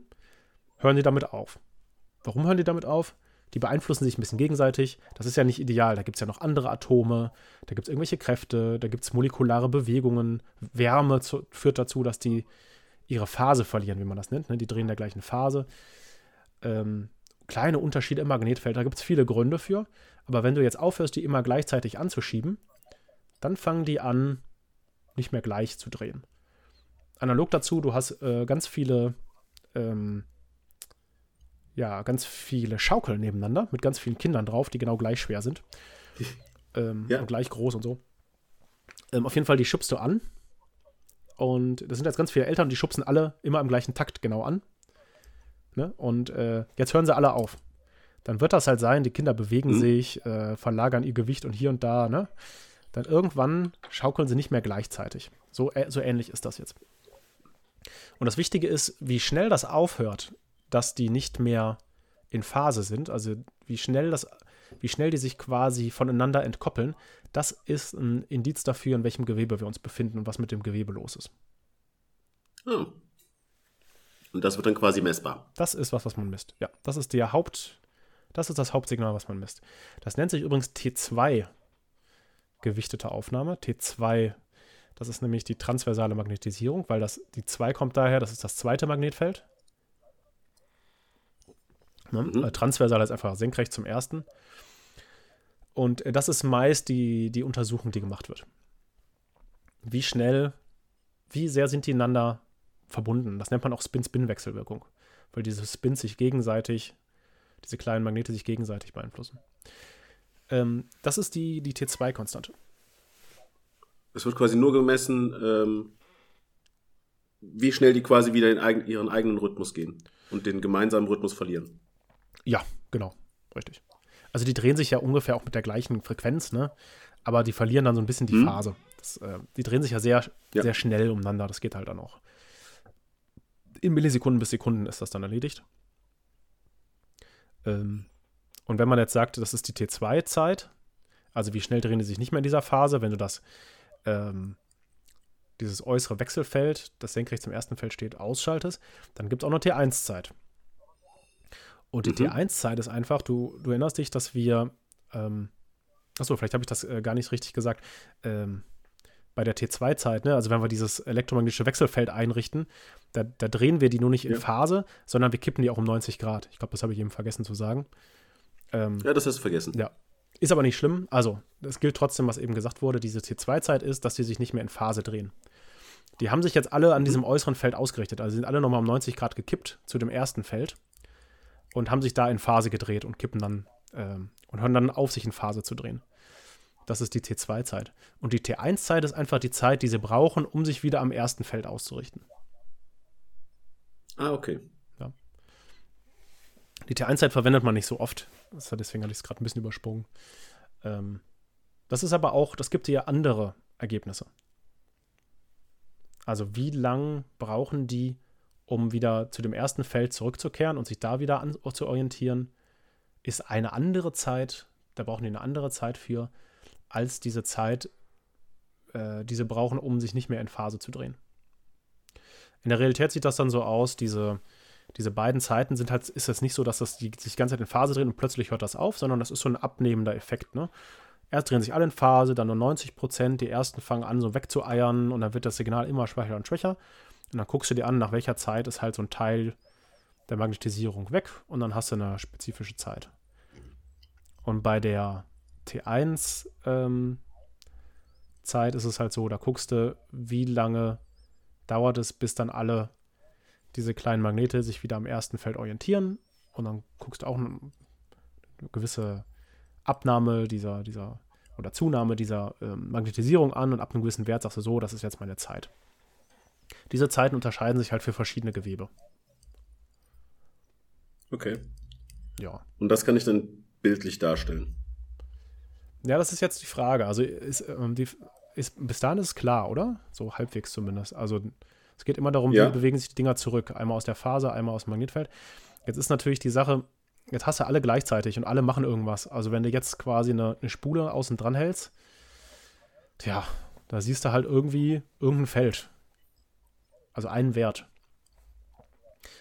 hören die damit auf. Warum hören die damit auf? Die beeinflussen sich ein bisschen gegenseitig. Das ist ja nicht ideal. Da gibt es ja noch andere Atome, da gibt es irgendwelche Kräfte, da gibt es molekulare Bewegungen. Wärme zu, führt dazu, dass die ihre Phase verlieren, wie man das nennt. Ne? Die drehen in der gleichen Phase. Ähm, kleine Unterschiede im Magnetfeld, da gibt es viele Gründe für. Aber wenn du jetzt aufhörst, die immer gleichzeitig anzuschieben, dann fangen die an, nicht mehr gleich zu drehen. Analog dazu, du hast äh, ganz viele, ähm, ja, ganz viele Schaukeln nebeneinander mit ganz vielen Kindern drauf, die genau gleich schwer sind. ähm, ja. Und gleich groß und so. Ähm, auf jeden Fall, die schubst du an. Und das sind jetzt ganz viele Eltern, die schubsen alle immer im gleichen Takt genau an. Ne? Und äh, jetzt hören sie alle auf. Dann wird das halt sein, die Kinder bewegen mhm. sich, äh, verlagern ihr Gewicht und hier und da, ne? Dann irgendwann schaukeln sie nicht mehr gleichzeitig. So, äh, so ähnlich ist das jetzt. Und das Wichtige ist, wie schnell das aufhört, dass die nicht mehr in Phase sind, also wie schnell das, wie schnell die sich quasi voneinander entkoppeln, das ist ein Indiz dafür, in welchem Gewebe wir uns befinden und was mit dem Gewebe los ist. Hm. Und das wird dann quasi messbar. Das ist was, was man misst. Ja, das ist der Haupt, das ist das Hauptsignal, was man misst. Das nennt sich übrigens T2 gewichtete Aufnahme. T2, das ist nämlich die transversale Magnetisierung, weil das, die 2 kommt daher, das ist das zweite Magnetfeld. Ne? Mhm. Äh, transversal ist einfach senkrecht zum ersten. Und äh, das ist meist die, die Untersuchung, die gemacht wird. Wie schnell, wie sehr sind die einander verbunden. Das nennt man auch Spin-Spin-Wechselwirkung, weil diese Spins sich gegenseitig, diese kleinen Magnete sich gegenseitig beeinflussen. Ähm, das ist die, die T2-Konstante. Es wird quasi nur gemessen, ähm, wie schnell die quasi wieder in eigen, ihren eigenen Rhythmus gehen und den gemeinsamen Rhythmus verlieren. Ja, genau, richtig. Also die drehen sich ja ungefähr auch mit der gleichen Frequenz, ne? Aber die verlieren dann so ein bisschen die hm. Phase. Das, äh, die drehen sich ja sehr, ja. sehr schnell umeinander. Das geht halt dann auch in Millisekunden bis Sekunden ist das dann erledigt. Ähm, und wenn man jetzt sagt, das ist die T2-Zeit, also wie schnell drehen die sich nicht mehr in dieser Phase, wenn du das, ähm, dieses äußere Wechselfeld, das senkrecht zum ersten Feld steht, ausschaltest, dann gibt es auch noch T1-Zeit. Und die mhm. T1-Zeit ist einfach, du, du erinnerst dich, dass wir, ähm, achso, vielleicht habe ich das äh, gar nicht richtig gesagt, ähm, bei der T2-Zeit, ne? also wenn wir dieses elektromagnetische Wechselfeld einrichten, da, da drehen wir die nur nicht in ja. Phase, sondern wir kippen die auch um 90 Grad. Ich glaube, das habe ich eben vergessen zu sagen. Ähm, ja, das hast du vergessen. Ja. Ist aber nicht schlimm. Also, es gilt trotzdem, was eben gesagt wurde. Diese T2-Zeit ist, dass die sich nicht mehr in Phase drehen. Die haben sich jetzt alle an diesem äußeren Feld ausgerichtet. Also sind alle nochmal um 90 Grad gekippt zu dem ersten Feld und haben sich da in Phase gedreht und kippen dann ähm, und hören dann auf, sich in Phase zu drehen. Das ist die T2-Zeit. Und die T1-Zeit ist einfach die Zeit, die sie brauchen, um sich wieder am ersten Feld auszurichten. Ah, okay. Die T1-Zeit verwendet man nicht so oft. Deswegen hatte ich es gerade ein bisschen übersprungen. Ähm, das ist aber auch, das gibt ja andere Ergebnisse. Also wie lang brauchen die, um wieder zu dem ersten Feld zurückzukehren und sich da wieder an, zu orientieren, ist eine andere Zeit, da brauchen die eine andere Zeit für, als diese Zeit, äh, die sie brauchen, um sich nicht mehr in Phase zu drehen. In der Realität sieht das dann so aus, diese, diese beiden Zeiten sind halt, ist es nicht so, dass das die sich die ganze Zeit in Phase drehen und plötzlich hört das auf, sondern das ist so ein abnehmender Effekt. Ne? Erst drehen sich alle in Phase, dann nur 90 Prozent, die ersten fangen an so wegzueiern und dann wird das Signal immer schwächer und schwächer. Und dann guckst du dir an, nach welcher Zeit ist halt so ein Teil der Magnetisierung weg und dann hast du eine spezifische Zeit. Und bei der T1 ähm, Zeit ist es halt so, da guckst du, wie lange dauert es, bis dann alle diese kleinen Magnete sich wieder am ersten Feld orientieren und dann guckst du auch eine, gewisse Abnahme dieser, dieser oder Zunahme dieser ähm, Magnetisierung an und ab einem gewissen Wert sagst du so, das ist jetzt meine Zeit. Diese Zeiten unterscheiden sich halt für verschiedene Gewebe. Okay. Ja. Und das kann ich dann bildlich darstellen. Ja, das ist jetzt die Frage. Also ist, ähm, die, ist, bis dahin ist es klar, oder? So halbwegs zumindest. Also es geht immer darum, Ja. wie bewegen sich die Dinger zurück. Einmal aus der Phase, einmal aus dem Magnetfeld. Jetzt ist natürlich die Sache, jetzt hast du alle gleichzeitig und alle machen irgendwas. Also wenn du jetzt quasi eine, eine Spule außen dran hältst, tja, da siehst du halt irgendwie irgendein Feld. Also einen Wert.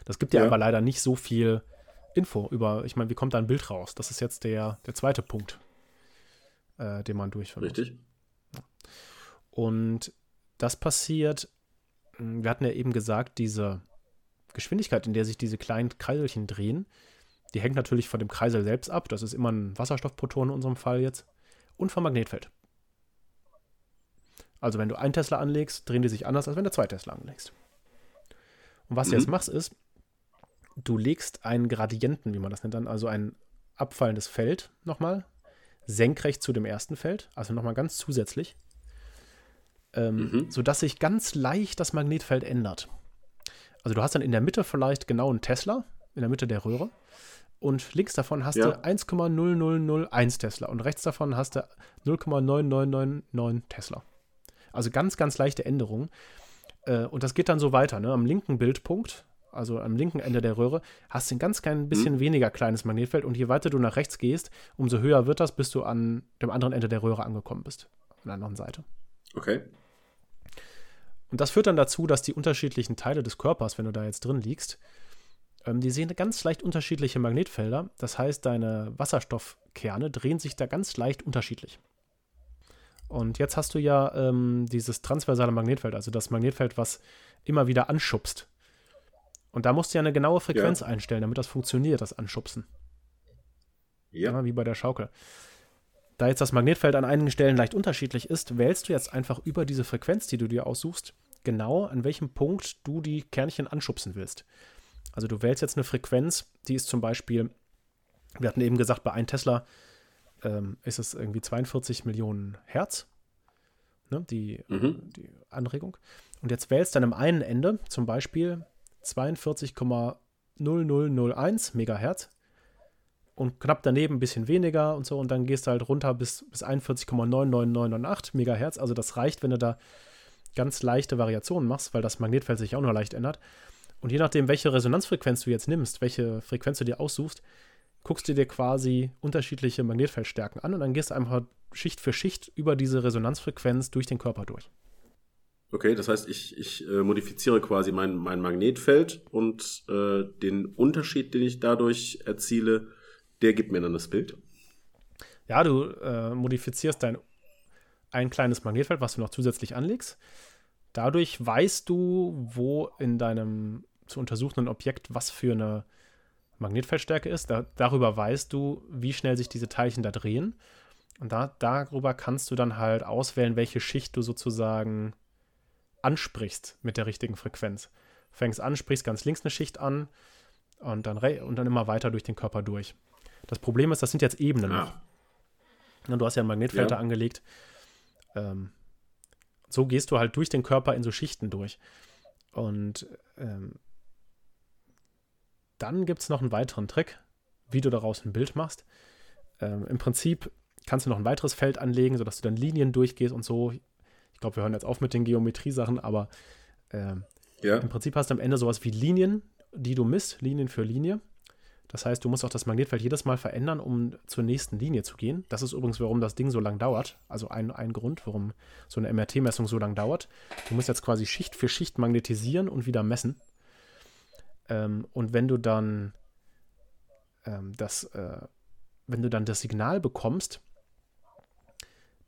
Das gibt dir Ja. aber leider nicht so viel Info über, ich meine, wie kommt da ein Bild raus? Das ist jetzt der, der zweite Punkt, äh, den man durchführen muss. Richtig? Und das passiert, wir hatten ja eben gesagt, diese Geschwindigkeit, in der sich diese kleinen Kreiselchen drehen, die hängt natürlich von dem Kreisel selbst ab. Das ist immer ein Wasserstoffproton in unserem Fall jetzt. Und vom Magnetfeld. Also wenn du einen Tesla anlegst, drehen die sich anders, als wenn du zwei Tesla anlegst. Und was du Mhm. jetzt machst, ist, du legst einen Gradienten, wie man das nennt, dann, also ein abfallendes Feld nochmal, senkrecht zu dem ersten Feld, also nochmal ganz zusätzlich, ähm, Mhm. sodass sich ganz leicht das Magnetfeld ändert. Also du hast dann in der Mitte vielleicht genau einen Tesla, in der Mitte der Röhre, und links davon hast Ja. du 1,0001 Tesla und rechts davon hast du 0,9999 Tesla. Also ganz, ganz leichte Änderungen. Äh, und das geht dann so weiter. Ne? Am linken Bildpunkt, also am linken Ende der Röhre, hast du ein ganz klein bisschen weniger kleines Magnetfeld. Und je weiter du nach rechts gehst, umso höher wird das, bis du an dem anderen Ende der Röhre angekommen bist. An der anderen Seite. Okay. Und das führt dann dazu, dass die unterschiedlichen Teile des Körpers, wenn du da jetzt drin liegst, ähm, die sehen ganz leicht unterschiedliche Magnetfelder. Das heißt, deine Wasserstoffkerne drehen sich da ganz leicht unterschiedlich. Und jetzt hast du ja ähm, dieses transversale Magnetfeld, also das Magnetfeld, was immer wieder anschubst. Und da musst du ja eine genaue Frequenz einstellen, damit das funktioniert, das Anschubsen. Ja. Ja, wie bei der Schaukel. Da jetzt das Magnetfeld an einigen Stellen leicht unterschiedlich ist, wählst du jetzt einfach über diese Frequenz, die du dir aussuchst, genau an welchem Punkt du die Kernchen anschubsen willst. Also du wählst jetzt eine Frequenz, die ist zum Beispiel, wir hatten eben gesagt, bei 1 Tesla ähm, ist es irgendwie 42 Millionen Hertz, ne, die, Mhm. die Anregung. Und jetzt wählst dann am einen Ende zum Beispiel 42,0001 Megahertz und knapp daneben ein bisschen weniger und so und dann gehst du halt runter bis, bis 41,99998 Megahertz. Also das reicht, wenn du da ganz leichte Variationen machst, weil das Magnetfeld sich auch nur leicht ändert. Und je nachdem, welche Resonanzfrequenz du jetzt nimmst, welche Frequenz du dir aussuchst, guckst du dir quasi unterschiedliche Magnetfeldstärken an und dann gehst du einfach Schicht für Schicht über diese Resonanzfrequenz durch den Körper durch. Okay, das heißt, ich, ich äh, modifiziere quasi mein, mein Magnetfeld und äh, den Unterschied, den ich dadurch erziele, der gibt mir dann das Bild. Ja, du äh, modifizierst dein ein kleines Magnetfeld, was du noch zusätzlich anlegst. Dadurch weißt du, wo in deinem zu untersuchenden Objekt was für eine Magnetfeldstärke ist. Da, darüber weißt du, wie schnell sich diese Teilchen da drehen. Und da, darüber kannst du dann halt auswählen, welche Schicht du sozusagen ansprichst mit der richtigen Frequenz. Fängst an, sprichst ganz links eine Schicht an und dann, und dann immer weiter durch den Körper durch. Das Problem ist, das sind jetzt Ebenen. Ah, Du hast ja ein Magnetfeld Ja. da angelegt. Ähm, so gehst du halt durch den Körper in so Schichten durch. Und ähm, dann gibt es noch einen weiteren Trick, wie du daraus ein Bild machst. Ähm, Im Prinzip kannst du noch ein weiteres Feld anlegen, sodass du dann Linien durchgehst und so. Ich glaube, wir hören jetzt auf mit den Geometriesachen, aber ähm, ja. im Prinzip hast du am Ende sowas wie Linien, die du misst, Linien für Linie. Das heißt, du musst auch das Magnetfeld jedes Mal verändern, um zur nächsten Linie zu gehen. Das ist übrigens, warum das Ding so lang dauert. Also ein, ein Grund, warum so eine MRT-Messung so lang dauert. Du musst jetzt quasi Schicht für Schicht magnetisieren und wieder messen. Ähm, und wenn du dann ähm, das, äh, wenn du dann das Signal bekommst,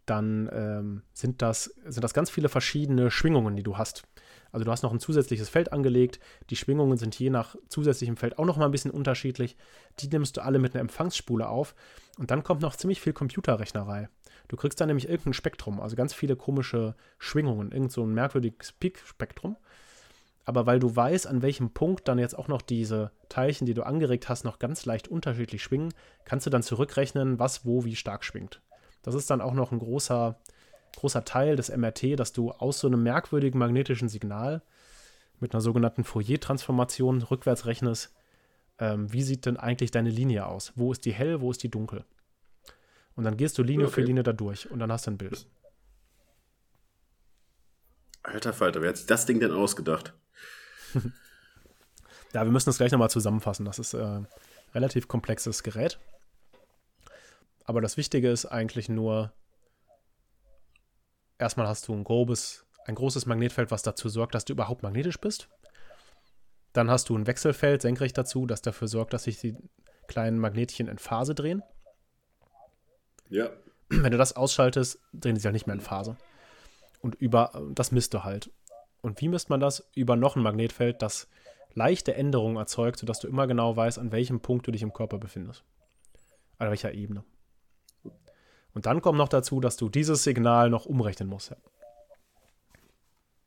dann ähm, sind, das, sind das ganz viele verschiedene Schwingungen, die du hast. Also du hast noch ein zusätzliches Feld angelegt. Die Schwingungen sind je nach zusätzlichem Feld auch noch mal ein bisschen unterschiedlich. Die nimmst du alle mit einer Empfangsspule auf. Und dann kommt noch ziemlich viel Computerrechnerei. Du kriegst dann nämlich irgendein Spektrum, also ganz viele komische Schwingungen, irgend so ein merkwürdiges Peak-Spektrum. Aber weil du weißt, an welchem Punkt dann jetzt auch noch diese Teilchen, die du angeregt hast, noch ganz leicht unterschiedlich schwingen, kannst du dann zurückrechnen, was wo wie stark schwingt. Das ist dann auch noch ein großer, großer Teil des MRT, dass du aus so einem merkwürdigen magnetischen Signal mit einer sogenannten Fourier-Transformation rückwärts rechnest, ähm, wie sieht denn eigentlich deine Linie aus? Wo ist die hell, wo ist die dunkel? Und dann gehst du Linie Okay. für Linie da durch und dann hast du ein Bild. Alter Falter, wer hat sich das Ding denn ausgedacht? Ja, wir müssen das gleich nochmal zusammenfassen. Das ist äh, relativ komplexes Gerät. Aber das Wichtige ist eigentlich nur, erstmal hast du ein grobes, ein großes Magnetfeld, was dazu sorgt, dass du überhaupt magnetisch bist. Dann hast du ein Wechselfeld senkrecht dazu, das dafür sorgt, dass sich die kleinen Magnetchen in Phase drehen. Ja. Wenn du das ausschaltest, drehen die sich halt nicht mehr in Phase. Und über das misst du halt. Und wie misst man das? Über noch ein Magnetfeld, das leichte Änderungen erzeugt, sodass du immer genau weißt, an welchem Punkt du dich im Körper befindest. An welcher Ebene. Und dann kommt noch dazu, dass du dieses Signal noch umrechnen musst.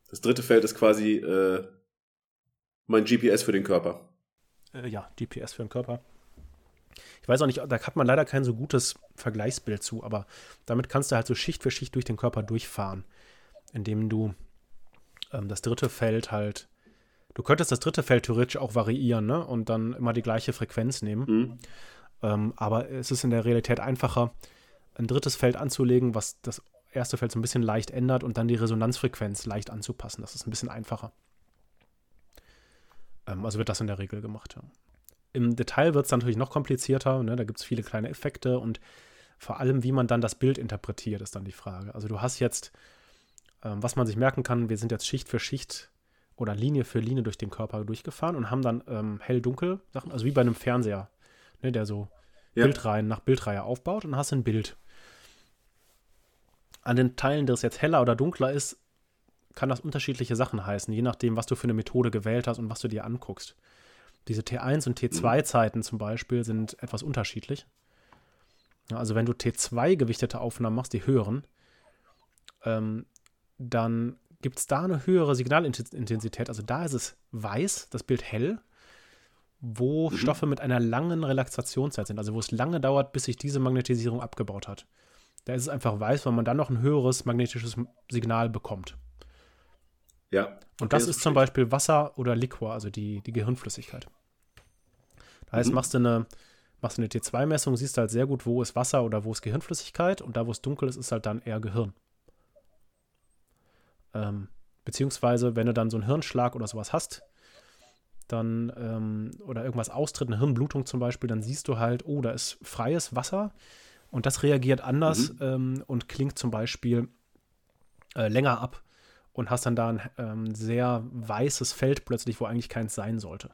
Das dritte Feld ist quasi äh, mein GPS für den Körper. Äh, ja, GPS für den Körper. Ich weiß auch nicht, da hat man leider kein so gutes Vergleichsbild zu, aber damit kannst du halt so Schicht für Schicht durch den Körper durchfahren, indem du ähm, das dritte Feld halt, du könntest das dritte Feld theoretisch auch variieren, ne? Und dann immer die gleiche Frequenz nehmen. Mhm. Ähm, aber es ist in der Realität einfacher, ein drittes Feld anzulegen, was das erste Feld so ein bisschen leicht ändert und dann die Resonanzfrequenz leicht anzupassen. Das ist ein bisschen einfacher. Ähm, also wird das in der Regel gemacht. Ja. Im Detail wird es natürlich noch komplizierter. Ne? Da gibt es viele kleine Effekte und vor allem, wie man dann das Bild interpretiert, ist dann die Frage. Also du hast jetzt, ähm, was man sich merken kann, wir sind jetzt Schicht für Schicht oder Linie für Linie durch den Körper durchgefahren und haben dann ähm, hell-dunkel Sachen, also wie bei einem Fernseher, ne, der so Ja. Bildreihen nach Bildreihe aufbaut und hast ein Bild. An den Teilen, das jetzt heller oder dunkler ist, kann das unterschiedliche Sachen heißen, je nachdem, was du für eine Methode gewählt hast und was du dir anguckst. Diese T1 und T2-Zeiten zum Beispiel sind etwas unterschiedlich. Also wenn du T2 gewichtete Aufnahmen machst, die höheren, ähm, dann gibt es da eine höhere Signalintensität. Also da ist es weiß, das Bild hell, wo Stoffe mit einer langen Relaxationszeit sind, also wo es lange dauert, bis sich diese Magnetisierung abgebaut hat. Da ist es einfach weiß, weil man dann noch ein höheres magnetisches Signal bekommt. Ja. Und Okay, das ist zum Beispiel Wasser oder Liquor, also die, die Gehirnflüssigkeit. Das heißt, Mhm. machst du eine, machst du eine T2-Messung, siehst halt sehr gut, wo ist Wasser oder wo ist Gehirnflüssigkeit und da, wo es dunkel ist, ist halt dann eher Gehirn. Ähm, beziehungsweise, wenn du dann so einen Hirnschlag oder sowas hast, dann, ähm, oder irgendwas austritt, eine Hirnblutung zum Beispiel, dann siehst du halt, oh, da ist freies Wasser und das reagiert anders ähm, und klingt zum Beispiel äh, länger ab und hast dann da ein ähm, sehr weißes Feld plötzlich, wo eigentlich keins sein sollte.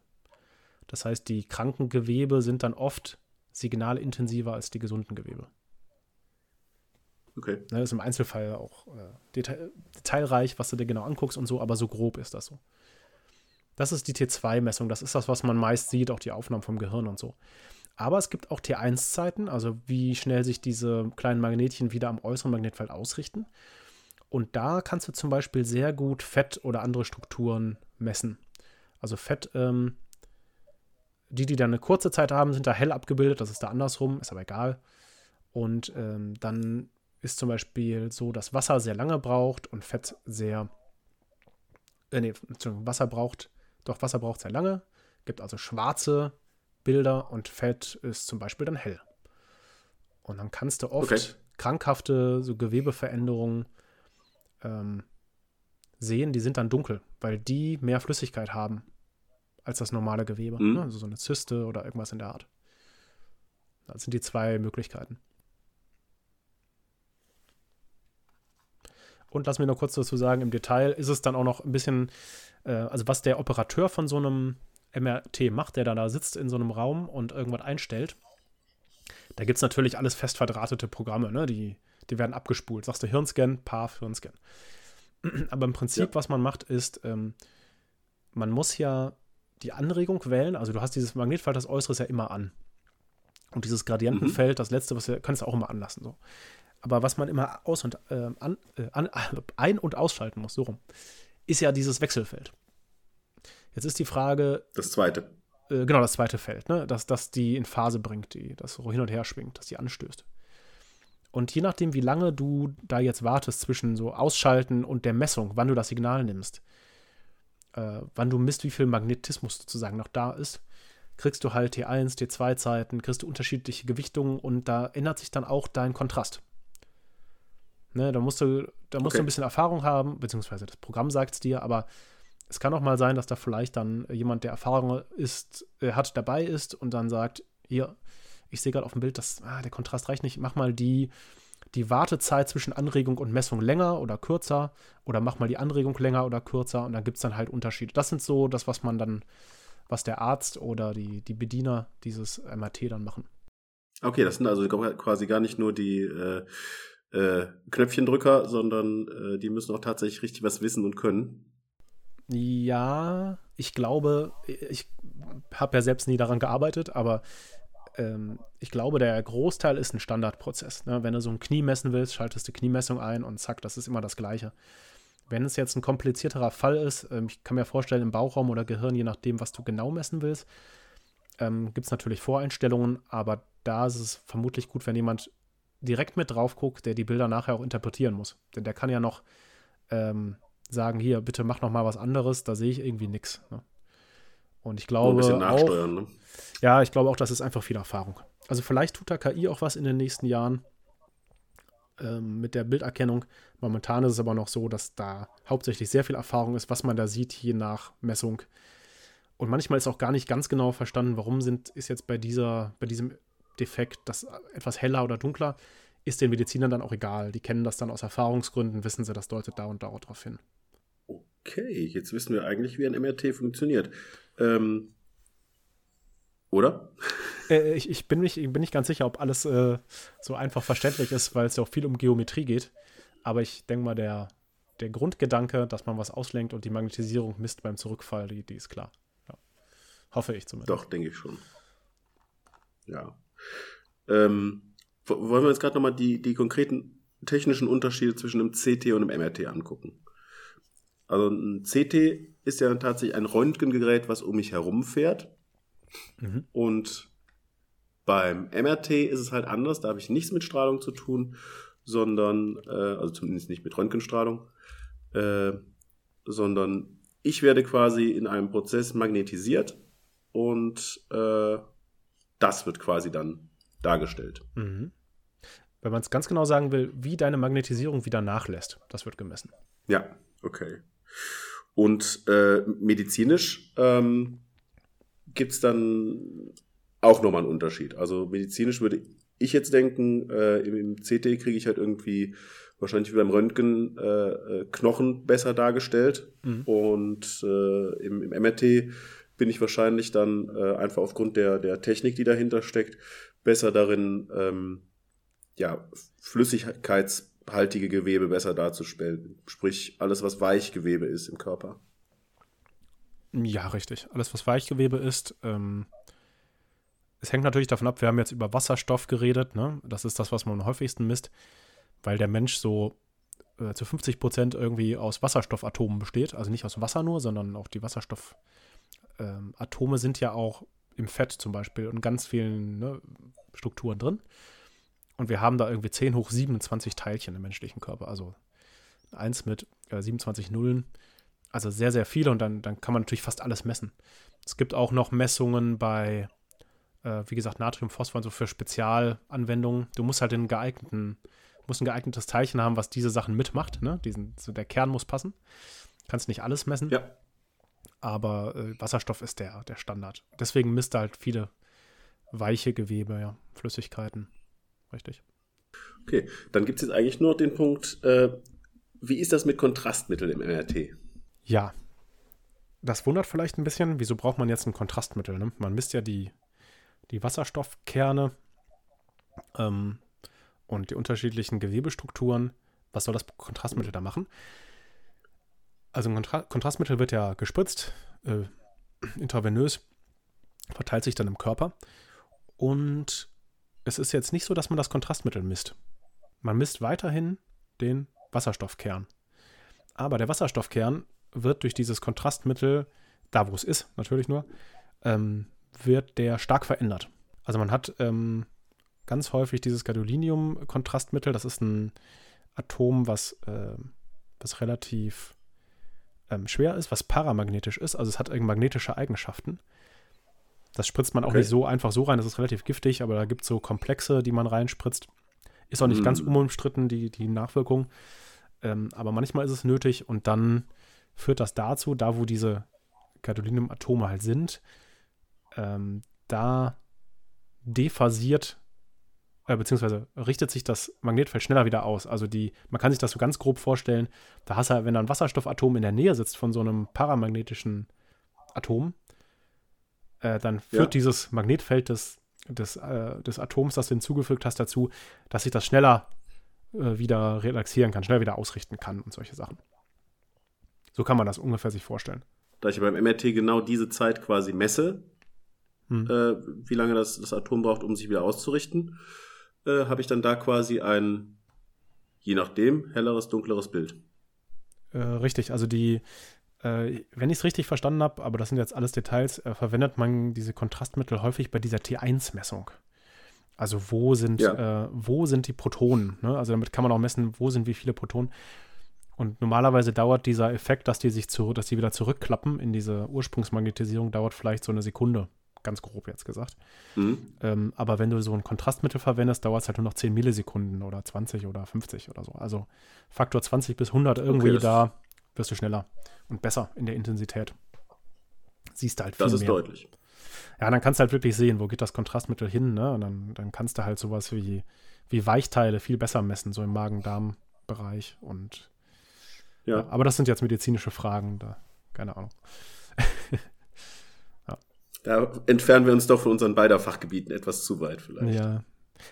Das heißt, die kranken Gewebe sind dann oft signalintensiver als die gesunden Gewebe. Okay. Ne, ist im Einzelfall auch äh, detail, detailreich, was du dir genau anguckst und so, aber so grob ist das so. Das ist die T2-Messung, das ist das, was man meist sieht, auch die Aufnahmen vom Gehirn und so. Aber es gibt auch T1-Zeiten, also wie schnell sich diese kleinen Magnetchen wieder am äußeren Magnetfeld ausrichten. Und da kannst du zum Beispiel sehr gut Fett oder andere Strukturen messen. Also Fett, ähm, die, die dann eine kurze Zeit haben, sind da hell abgebildet, das ist da andersrum, ist aber egal. Und ähm, dann ist zum Beispiel so, dass Wasser sehr lange braucht und Fett sehr, äh, nee, Wasser braucht, doch Wasser braucht sehr lange, gibt also schwarze Bilder und Fett ist zum Beispiel dann hell. Und dann kannst du oft Okay. krankhafte so Gewebeveränderungen ähm, sehen, die sind dann dunkel, weil die mehr Flüssigkeit haben als das normale Gewebe. Mhm. Ne? Also so eine Zyste oder irgendwas in der Art. Das sind die zwei Möglichkeiten. Und lass mir noch kurz dazu sagen, im Detail ist es dann auch noch ein bisschen, äh, also was der Operateur von so einem MRT macht, der dann da sitzt in so einem Raum und irgendwas einstellt. Da gibt es natürlich alles fest verdrahtete Programme, ne? die, die werden abgespult. Sagst du Hirnscan, Path, Hirnscan. Aber im Prinzip, Ja. was man macht, ist, ähm, man muss ja die Anregung wählen. Also du hast dieses Magnetfeld, das Äußere ist ja immer an. Und dieses Gradientenfeld, das letzte, was wir, kannst du auch immer anlassen. So. Aber was man immer aus und, äh, an, äh, an, ein- und ausschalten muss, so rum, ist ja dieses Wechselfeld. Jetzt ist die Frage, Das zweite. äh, genau das zweite Feld, ne? dass das die in Phase bringt, die das so hin und her schwingt, dass die anstößt. Und je nachdem, wie lange du da jetzt wartest zwischen so Ausschalten und der Messung, wann du das Signal nimmst, äh, wann du misst, wie viel Magnetismus sozusagen noch da ist, kriegst du halt T1, T2-Zeiten, kriegst du unterschiedliche Gewichtungen und da ändert sich dann auch dein Kontrast. Ne, da musst du, da musst okay. du ein bisschen Erfahrung haben, beziehungsweise das Programm sagt es dir, aber es kann auch mal sein, dass da vielleicht dann jemand, der Erfahrung ist, äh, hat, dabei ist und dann sagt, hier, ich sehe gerade auf dem Bild, dass ah, der Kontrast reicht nicht, mach mal die, die Wartezeit zwischen Anregung und Messung länger oder kürzer oder mach mal die Anregung länger oder kürzer und dann gibt es dann halt Unterschiede. Das sind so das, was man dann, was der Arzt oder die, die Bediener dieses MRT dann machen. Okay, das sind also quasi gar nicht nur die äh, äh, Knöpfchendrücker, sondern äh, die müssen auch tatsächlich richtig was wissen und können. Ja, ich glaube, ich habe ja selbst nie daran gearbeitet, aber ähm, ich glaube, der Großteil ist ein Standardprozess. Ne? Wenn du so ein Knie messen willst, schaltest du Kniemessung ein und zack, das ist immer das Gleiche. Wenn es jetzt ein komplizierterer Fall ist, ähm, ich kann mir vorstellen, im Bauchraum oder Gehirn, je nachdem, was du genau messen willst, ähm, gibt es natürlich Voreinstellungen, aber da ist es vermutlich gut, wenn jemand direkt mit drauf guckt, der die Bilder nachher auch interpretieren muss. Denn der kann ja noch ähm, sagen, hier, bitte mach noch mal was anderes, da sehe ich irgendwie nichts. Ne? Und ich glaube auch, ne? ja, ich glaube auch, das ist einfach viel Erfahrung. Also vielleicht tut da KI auch was in den nächsten Jahren ähm, mit der Bilderkennung. Momentan ist es aber noch so, dass da hauptsächlich sehr viel Erfahrung ist, was man da sieht, je nach Messung. Und manchmal ist auch gar nicht ganz genau verstanden, warum sind, ist jetzt bei dieser, bei diesem Defekt das etwas heller oder dunkler, ist den Medizinern dann auch egal. Die kennen das dann aus Erfahrungsgründen, wissen sie, das deutet da und darauf hin. Okay, jetzt wissen wir eigentlich, wie ein MRT funktioniert. Ähm, oder? Äh, ich, ich, bin nicht, bin nicht ganz sicher, ob alles äh, so einfach verständlich ist, weil es ja auch viel um Geometrie geht. Aber ich denke mal, der, der Grundgedanke, dass man was auslenkt und die Magnetisierung misst beim Zurückfall, die, die ist klar. Ja. Hoffe ich zumindest. Doch, denke ich schon. Ja. Ähm, wollen wir jetzt gerade nochmal die, die konkreten technischen Unterschiede zwischen einem CT und einem MRT angucken? Also ein CT ist ja tatsächlich ein Röntgengerät, was um mich herum fährt. Mhm. Und beim MRT ist es halt anders, da habe ich nichts mit Strahlung zu tun, sondern, äh, also zumindest nicht mit Röntgenstrahlung, äh, sondern ich werde quasi in einem Prozess magnetisiert und äh, das wird quasi dann dargestellt. Mhm. Wenn man es ganz genau sagen will, wie deine Magnetisierung wieder nachlässt, das wird gemessen. Ja, okay. Und äh, medizinisch ähm, gibt es dann auch nochmal einen Unterschied. Also medizinisch würde ich jetzt denken, äh, im, CT kriege ich halt irgendwie wahrscheinlich wie beim Röntgen äh, äh Knochen besser dargestellt. Mhm. Und äh, im, im MRT bin ich wahrscheinlich dann äh, einfach aufgrund der, der Technik, die dahinter steckt, besser darin, ähm, ja, flüssigkeitshaltige Gewebe besser darzustellen. Sprich, alles, was Weichgewebe ist im Körper. Ja, richtig. Alles, was Weichgewebe ist. Ähm, es hängt natürlich davon ab, wir haben jetzt über Wasserstoff geredet. Ne? Das ist das, was man am häufigsten misst, weil der Mensch so äh, zu 50 Prozent irgendwie aus Wasserstoffatomen besteht. Also nicht aus Wasser nur, sondern auch die Wasserstoffatome ähm, sind ja auch im Fett zum Beispiel und ganz vielen ne, Strukturen drin. Und wir haben da irgendwie 10 hoch 27 Teilchen im menschlichen Körper. Also eins mit äh, 27 Nullen. Also sehr, sehr viele und dann, dann kann man natürlich fast alles messen. Es gibt auch noch Messungen bei, äh, wie gesagt, Natriumphosphor, so für Spezialanwendungen. Du musst halt den geeigneten, musst ein geeignetes Teilchen haben, was diese Sachen mitmacht. Ne? Diesen, so der Kern muss passen. Kannst nicht alles messen. Ja. Aber äh, Wasserstoff ist der, der Standard. Deswegen misst er halt viele weiche Gewebe, ja, Flüssigkeiten. Richtig. Okay, dann gibt es jetzt eigentlich nur den Punkt, äh, wie ist das mit Kontrastmitteln im MRT? Ja, das wundert vielleicht ein bisschen. Wieso braucht man jetzt ein Kontrastmittel? Ne? Man misst ja die, die Wasserstoffkerne ähm, und die unterschiedlichen Gewebestrukturen. Was soll das Kontrastmittel da machen? Also ein Kontra Kontrastmittel wird ja gespritzt, äh, intravenös, verteilt sich dann im Körper. Und es ist jetzt nicht so, dass man das Kontrastmittel misst. Man misst weiterhin den Wasserstoffkern. Aber der Wasserstoffkern wird durch dieses Kontrastmittel, da wo es ist, natürlich nur, ähm, wird der stark verändert. Also man hat ähm, ganz häufig dieses Gadolinium-Kontrastmittel, das ist ein Atom, was, äh, was relativ ähm, schwer ist, was paramagnetisch ist, also es hat magnetische Eigenschaften. Das spritzt man auch Okay. nicht so einfach so rein, das ist relativ giftig, aber da gibt es so Komplexe, die man reinspritzt. Ist auch nicht ganz Mm. unumstritten, die, die Nachwirkung. Ähm, aber manchmal ist es nötig und dann führt das dazu, da wo diese Gadolinium-Atome halt sind, ähm, da dephasiert, äh, beziehungsweise richtet sich das Magnetfeld schneller wieder aus. Also die, man kann sich das so ganz grob vorstellen, da hast du, wenn da ein Wasserstoffatom in der Nähe sitzt von so einem paramagnetischen Atom, äh, dann führt Ja. dieses Magnetfeld des, des, äh, des Atoms, das du hinzugefügt hast, dazu, dass sich das schneller äh, wieder relaxieren kann, schneller wieder ausrichten kann und solche Sachen. So kann man das ungefähr sich vorstellen. Da ich beim MRT genau diese Zeit quasi messe, Hm. äh, wie lange das, das Atom braucht, um sich wieder auszurichten, äh, habe ich dann da quasi ein, je nachdem, helleres, dunkleres Bild. Äh, richtig, also die, äh, wenn ich es richtig verstanden habe, aber das sind jetzt alles Details, äh, verwendet man diese Kontrastmittel häufig bei dieser T1-Messung. Also wo sind, Ja. äh, wo sind die Protonen? Ne? Also damit kann man auch messen, wo sind wie viele Protonen. Und normalerweise dauert dieser Effekt, dass die sich zu, dass die wieder zurückklappen in diese Ursprungsmagnetisierung, dauert vielleicht so eine Sekunde, ganz grob jetzt gesagt. Mhm. Ähm, aber wenn du so ein Kontrastmittel verwendest, dauert es halt nur noch 10 Millisekunden oder 20 oder 50 oder so. Also Faktor 20 bis 100 irgendwie, das- da wirst du schneller und besser in der Intensität. Siehst du halt viel Das ist mehr. deutlich. Ja, dann kannst du halt wirklich sehen, wo geht das Kontrastmittel hin, ne? Und dann, dann kannst du halt sowas wie, wie Weichteile viel besser messen, so im Magen-Darm-Bereich. Und Ja. ja, aber das sind jetzt medizinische Fragen, da, keine Ahnung. Da entfernen wir uns doch von unseren beider Fachgebieten etwas zu weit vielleicht. Ja.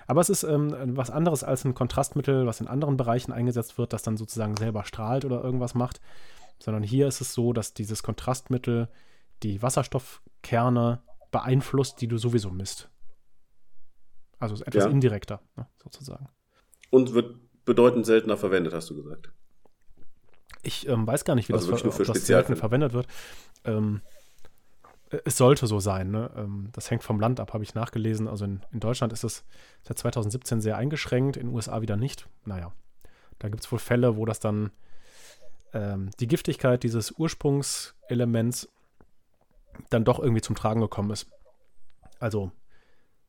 Aber es ist ähm, was anderes als ein Kontrastmittel, was in anderen Bereichen eingesetzt wird, das dann sozusagen selber strahlt oder irgendwas macht. Sondern hier ist es so, dass dieses Kontrastmittel die Wasserstoffkerne beeinflusst, die du sowieso misst. Also etwas Ja. indirekter, ne, sozusagen. Und wird bedeutend seltener verwendet, hast du gesagt. Ich ähm, weiß gar nicht, wie Also das, nur für das selten verwendet wird. Ähm, äh, es sollte so sein. Ne? Ähm, das hängt vom Land ab, habe ich nachgelesen. Also in, in Deutschland ist es seit 2017 sehr eingeschränkt, in den USA wieder nicht. Naja, da gibt es wohl Fälle, wo das dann ähm, die Giftigkeit dieses Ursprungselements dann doch irgendwie zum Tragen gekommen ist. Also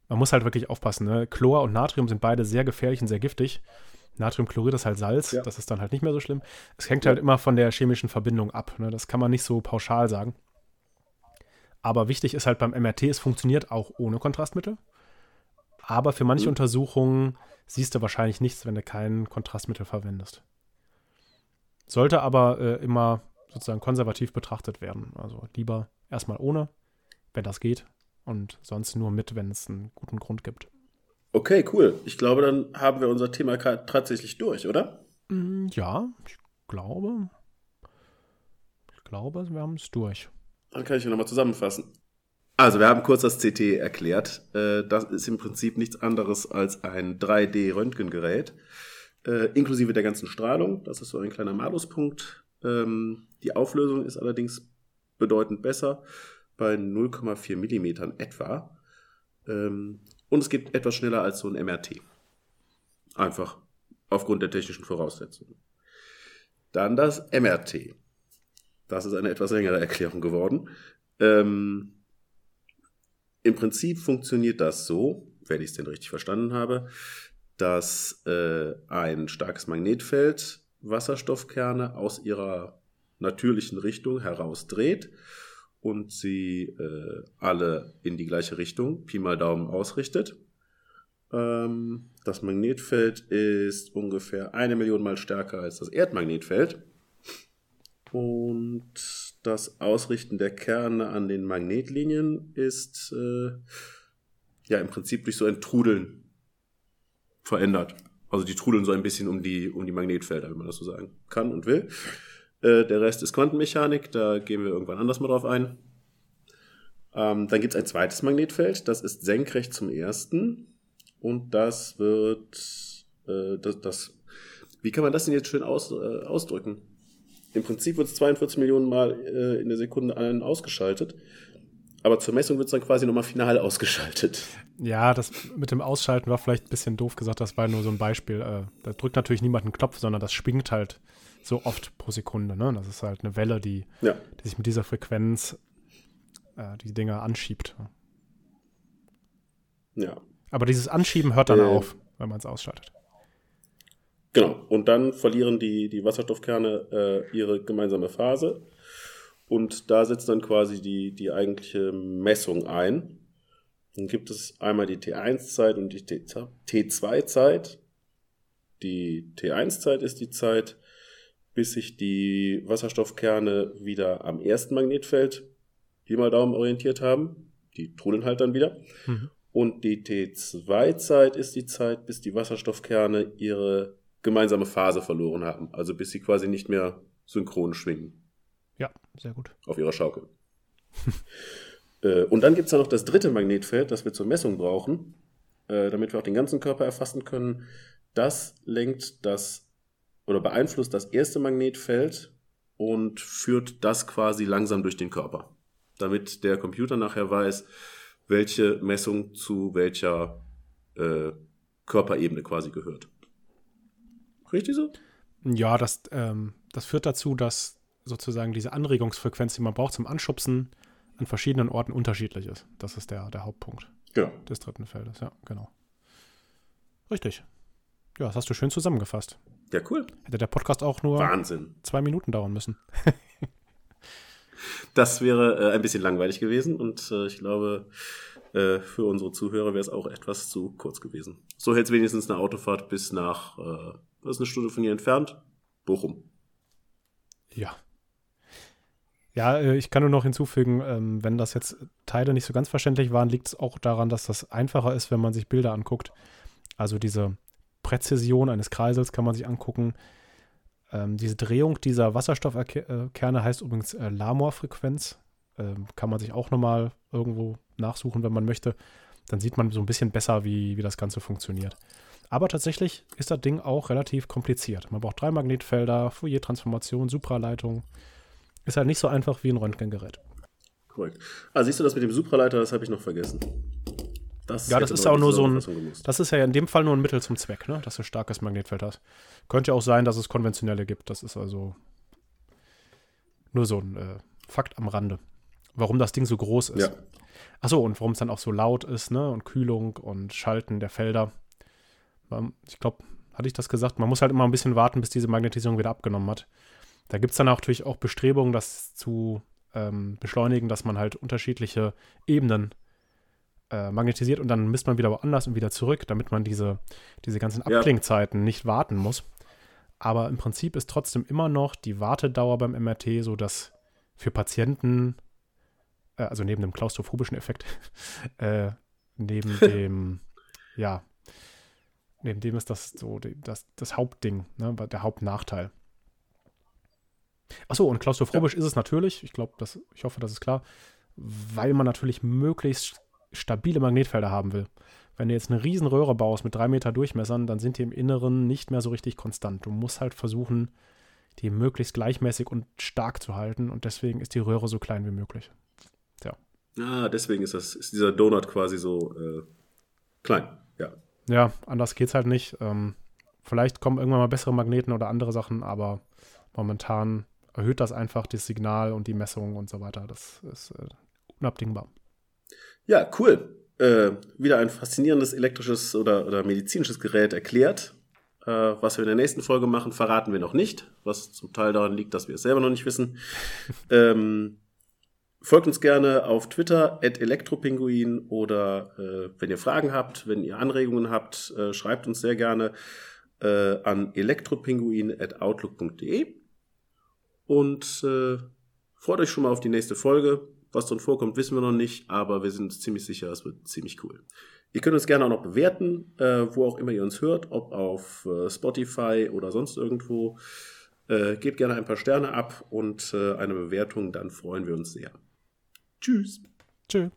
man muss halt wirklich aufpassen. Ne? Chlor und Natrium sind beide sehr gefährlich und sehr giftig. Natriumchlorid ist halt Salz, Ja. das ist dann halt nicht mehr so schlimm. Es hängt Ja. halt immer von der chemischen Verbindung ab. Ne? Das kann man nicht so pauschal sagen. Aber wichtig ist halt beim MRT, es funktioniert auch ohne Kontrastmittel. Aber für manche Mhm. Untersuchungen siehst du wahrscheinlich nichts, wenn du kein Kontrastmittel verwendest. Sollte aber äh, immer sozusagen konservativ betrachtet werden. Also lieber erstmal ohne, wenn das geht, und sonst nur mit, wenn es einen guten Grund gibt. Okay, cool. Ich glaube, dann haben wir unser Thema tatsächlich durch, oder? Mm, Ja, ich glaube. Ich glaube, wir haben es durch. Dann kann ich nochmal zusammenfassen. Also, wir haben kurz das CT erklärt. Äh, Das ist im Prinzip nichts anderes als ein 3D-Röntgengerät, äh, inklusive der ganzen Strahlung. Das ist so ein kleiner Maluspunkt. Ähm, Die Auflösung ist allerdings bedeutend besser, bei 0,4 Millimetern etwa. Ähm, Und es geht etwas schneller als so ein MRT. Einfach aufgrund der technischen Voraussetzungen. Dann das MRT. Das ist eine etwas längere Erklärung geworden. Ähm, Im Prinzip funktioniert das so, wenn ich es denn richtig verstanden habe, dass äh, ein starkes Magnetfeld Wasserstoffkerne aus ihrer natürlichen Richtung herausdreht und sie äh, alle in die gleiche Richtung, Pi mal Daumen, ausrichtet. Ähm, das Magnetfeld ist ungefähr eine Million Mal stärker als das Erdmagnetfeld. Und das Ausrichten der Kerne an den Magnetlinien ist äh, ja im Prinzip durch so ein Trudeln verändert. Also die trudeln so ein bisschen um die, um die Magnetfelder, wenn man das so sagen kann und will. Äh, der Rest ist Quantenmechanik, da gehen wir irgendwann anders mal drauf ein. Ähm, dann gibt es ein zweites Magnetfeld, das ist senkrecht zum ersten. Und das wird, äh, das, das, wie kann man das denn jetzt schön aus, äh, ausdrücken? Im Prinzip wird es 42 Millionen Mal äh, in der Sekunde an- ausgeschaltet. Aber zur Messung wird es dann quasi nochmal final ausgeschaltet. Ja, das mit dem Ausschalten war vielleicht ein bisschen doof gesagt, das war nur so ein Beispiel. Äh, da drückt natürlich niemand einen Knopf, sondern das schwingt halt so oft pro Sekunde. Ne? Das ist halt eine Welle, die, Ja. die sich mit dieser Frequenz äh, die Dinger anschiebt. Ja. Aber dieses Anschieben hört dann Äh. auf, wenn man es ausschaltet. Genau. Und dann verlieren die, die Wasserstoffkerne äh, ihre gemeinsame Phase. Und da setzt dann quasi die, die eigentliche Messung ein. Dann gibt es einmal die T1-Zeit und die T2-Zeit. Die T1-Zeit ist die Zeit, bis sich die Wasserstoffkerne wieder am ersten Magnetfeld Pi mal Daumen orientiert haben. Die trudeln halt dann wieder. Mhm. Und die T2-Zeit ist die Zeit, bis die Wasserstoffkerne ihre gemeinsame Phase verloren haben. Also bis sie quasi nicht mehr synchron schwingen Ja, sehr gut. auf ihrer Schaukel. Äh, Und dann gibt es da noch das dritte Magnetfeld, das wir zur Messung brauchen, äh, damit wir auch den ganzen Körper erfassen können. Das lenkt das oder beeinflusst das erste Magnetfeld und führt das quasi langsam durch den Körper, damit der Computer nachher weiß, welche Messung zu welcher äh, Körperebene quasi gehört. Richtig so? Ja, das, ähm, das führt dazu, dass sozusagen diese Anregungsfrequenz, die man braucht zum Anschubsen, an verschiedenen Orten unterschiedlich ist. Das ist der, der Hauptpunkt Genau. des dritten Feldes. Ja, genau. Richtig. Ja, das hast du schön zusammengefasst. Ja, cool. Hätte der Podcast auch nur Wahnsinn. zwei Minuten dauern müssen. Das wäre äh, ein bisschen langweilig gewesen und äh, ich glaube, äh, für unsere Zuhörer wäre es auch etwas zu kurz gewesen. So hält es wenigstens eine Autofahrt bis nach, äh, was ist eine Stunde von hier entfernt? Bochum. Ja. Ja, äh, ich kann nur noch hinzufügen, ähm, wenn das jetzt Teile nicht so ganz verständlich waren, liegt es auch daran, dass das einfacher ist, wenn man sich Bilder anguckt. Also diese Präzision eines Kreisels kann man sich angucken. Ähm, diese Drehung dieser Wasserstoffkerne heißt übrigens äh, Lamor-Frequenz. Ähm, kann man sich auch nochmal irgendwo nachsuchen, wenn man möchte. Dann sieht man so ein bisschen besser, wie, wie das Ganze funktioniert. Aber tatsächlich ist das Ding auch relativ kompliziert. Man braucht drei Magnetfelder, Fourier-Transformation, Supraleitung. Ist halt nicht so einfach wie ein Röntgengerät. Korrekt. Ah, siehst du das mit dem Supraleiter, das habe ich noch vergessen. Das Ja, das ist auch nur so ein-. Das ist ja in dem Fall nur ein Mittel zum Zweck, ne? dass du starkes Magnetfeld hast. Könnte ja auch sein, dass es konventionelle gibt. Das ist also nur so ein äh, Fakt am Rande. Warum das Ding so groß ist. Ja. Achso, und warum es dann auch so laut ist, ne? Und Kühlung und Schalten der Felder. Ich glaube, hatte ich das gesagt? Man muss halt immer ein bisschen warten, bis diese Magnetisierung wieder abgenommen hat. Da gibt es dann auch natürlich auch Bestrebungen, das zu ähm, beschleunigen, dass man halt unterschiedliche Ebenen äh, magnetisiert und dann misst man wieder woanders und wieder zurück, damit man diese, diese ganzen Ja. Abklingzeiten nicht warten muss. Aber im Prinzip ist trotzdem immer noch die Wartedauer beim MRT so, dass für Patienten, äh, also neben dem klaustrophobischen Effekt, äh, neben dem, ja, neben dem ist das so das, das Hauptding, ne, der Hauptnachteil. Achso, und klaustrophobisch ist es natürlich, ich glaube, das, ich hoffe, das ist klar, weil man natürlich möglichst stabile Magnetfelder haben will. Wenn du jetzt eine riesen Röhre baust mit drei Meter Durchmessern, dann sind die im Inneren nicht mehr so richtig konstant. Du musst halt versuchen, die möglichst gleichmäßig und stark zu halten und deswegen ist die Röhre so klein wie möglich. Ah, deswegen ist, das, ist dieser Donut quasi so äh, klein. Ja. Ja, anders geht's halt nicht. Ähm, vielleicht kommen irgendwann mal bessere Magneten oder andere Sachen, aber momentan erhöht das einfach das Signal und die Messung und so weiter. Das ist äh, unabdingbar. Ja, cool. Äh, wieder ein faszinierendes elektrisches oder, oder medizinisches Gerät erklärt. Äh, was wir in der nächsten Folge machen, verraten wir noch nicht, was zum Teil daran liegt, dass wir es selber noch nicht wissen. ähm, folgt uns gerne auf Twitter, at elektropinguin oder äh, wenn ihr Fragen habt, wenn ihr Anregungen habt, äh, schreibt uns sehr gerne äh, an elektropinguin.outlook.de und äh, freut euch schon mal auf die nächste Folge. Was drin vorkommt, wissen wir noch nicht, aber wir sind ziemlich sicher, es wird ziemlich cool. Ihr könnt uns gerne auch noch bewerten, äh, wo auch immer ihr uns hört, ob auf äh, Spotify oder sonst irgendwo. Gebt gerne ein paar Sterne ab und eine Bewertung, dann freuen wir uns sehr. Tschüss. Tschö.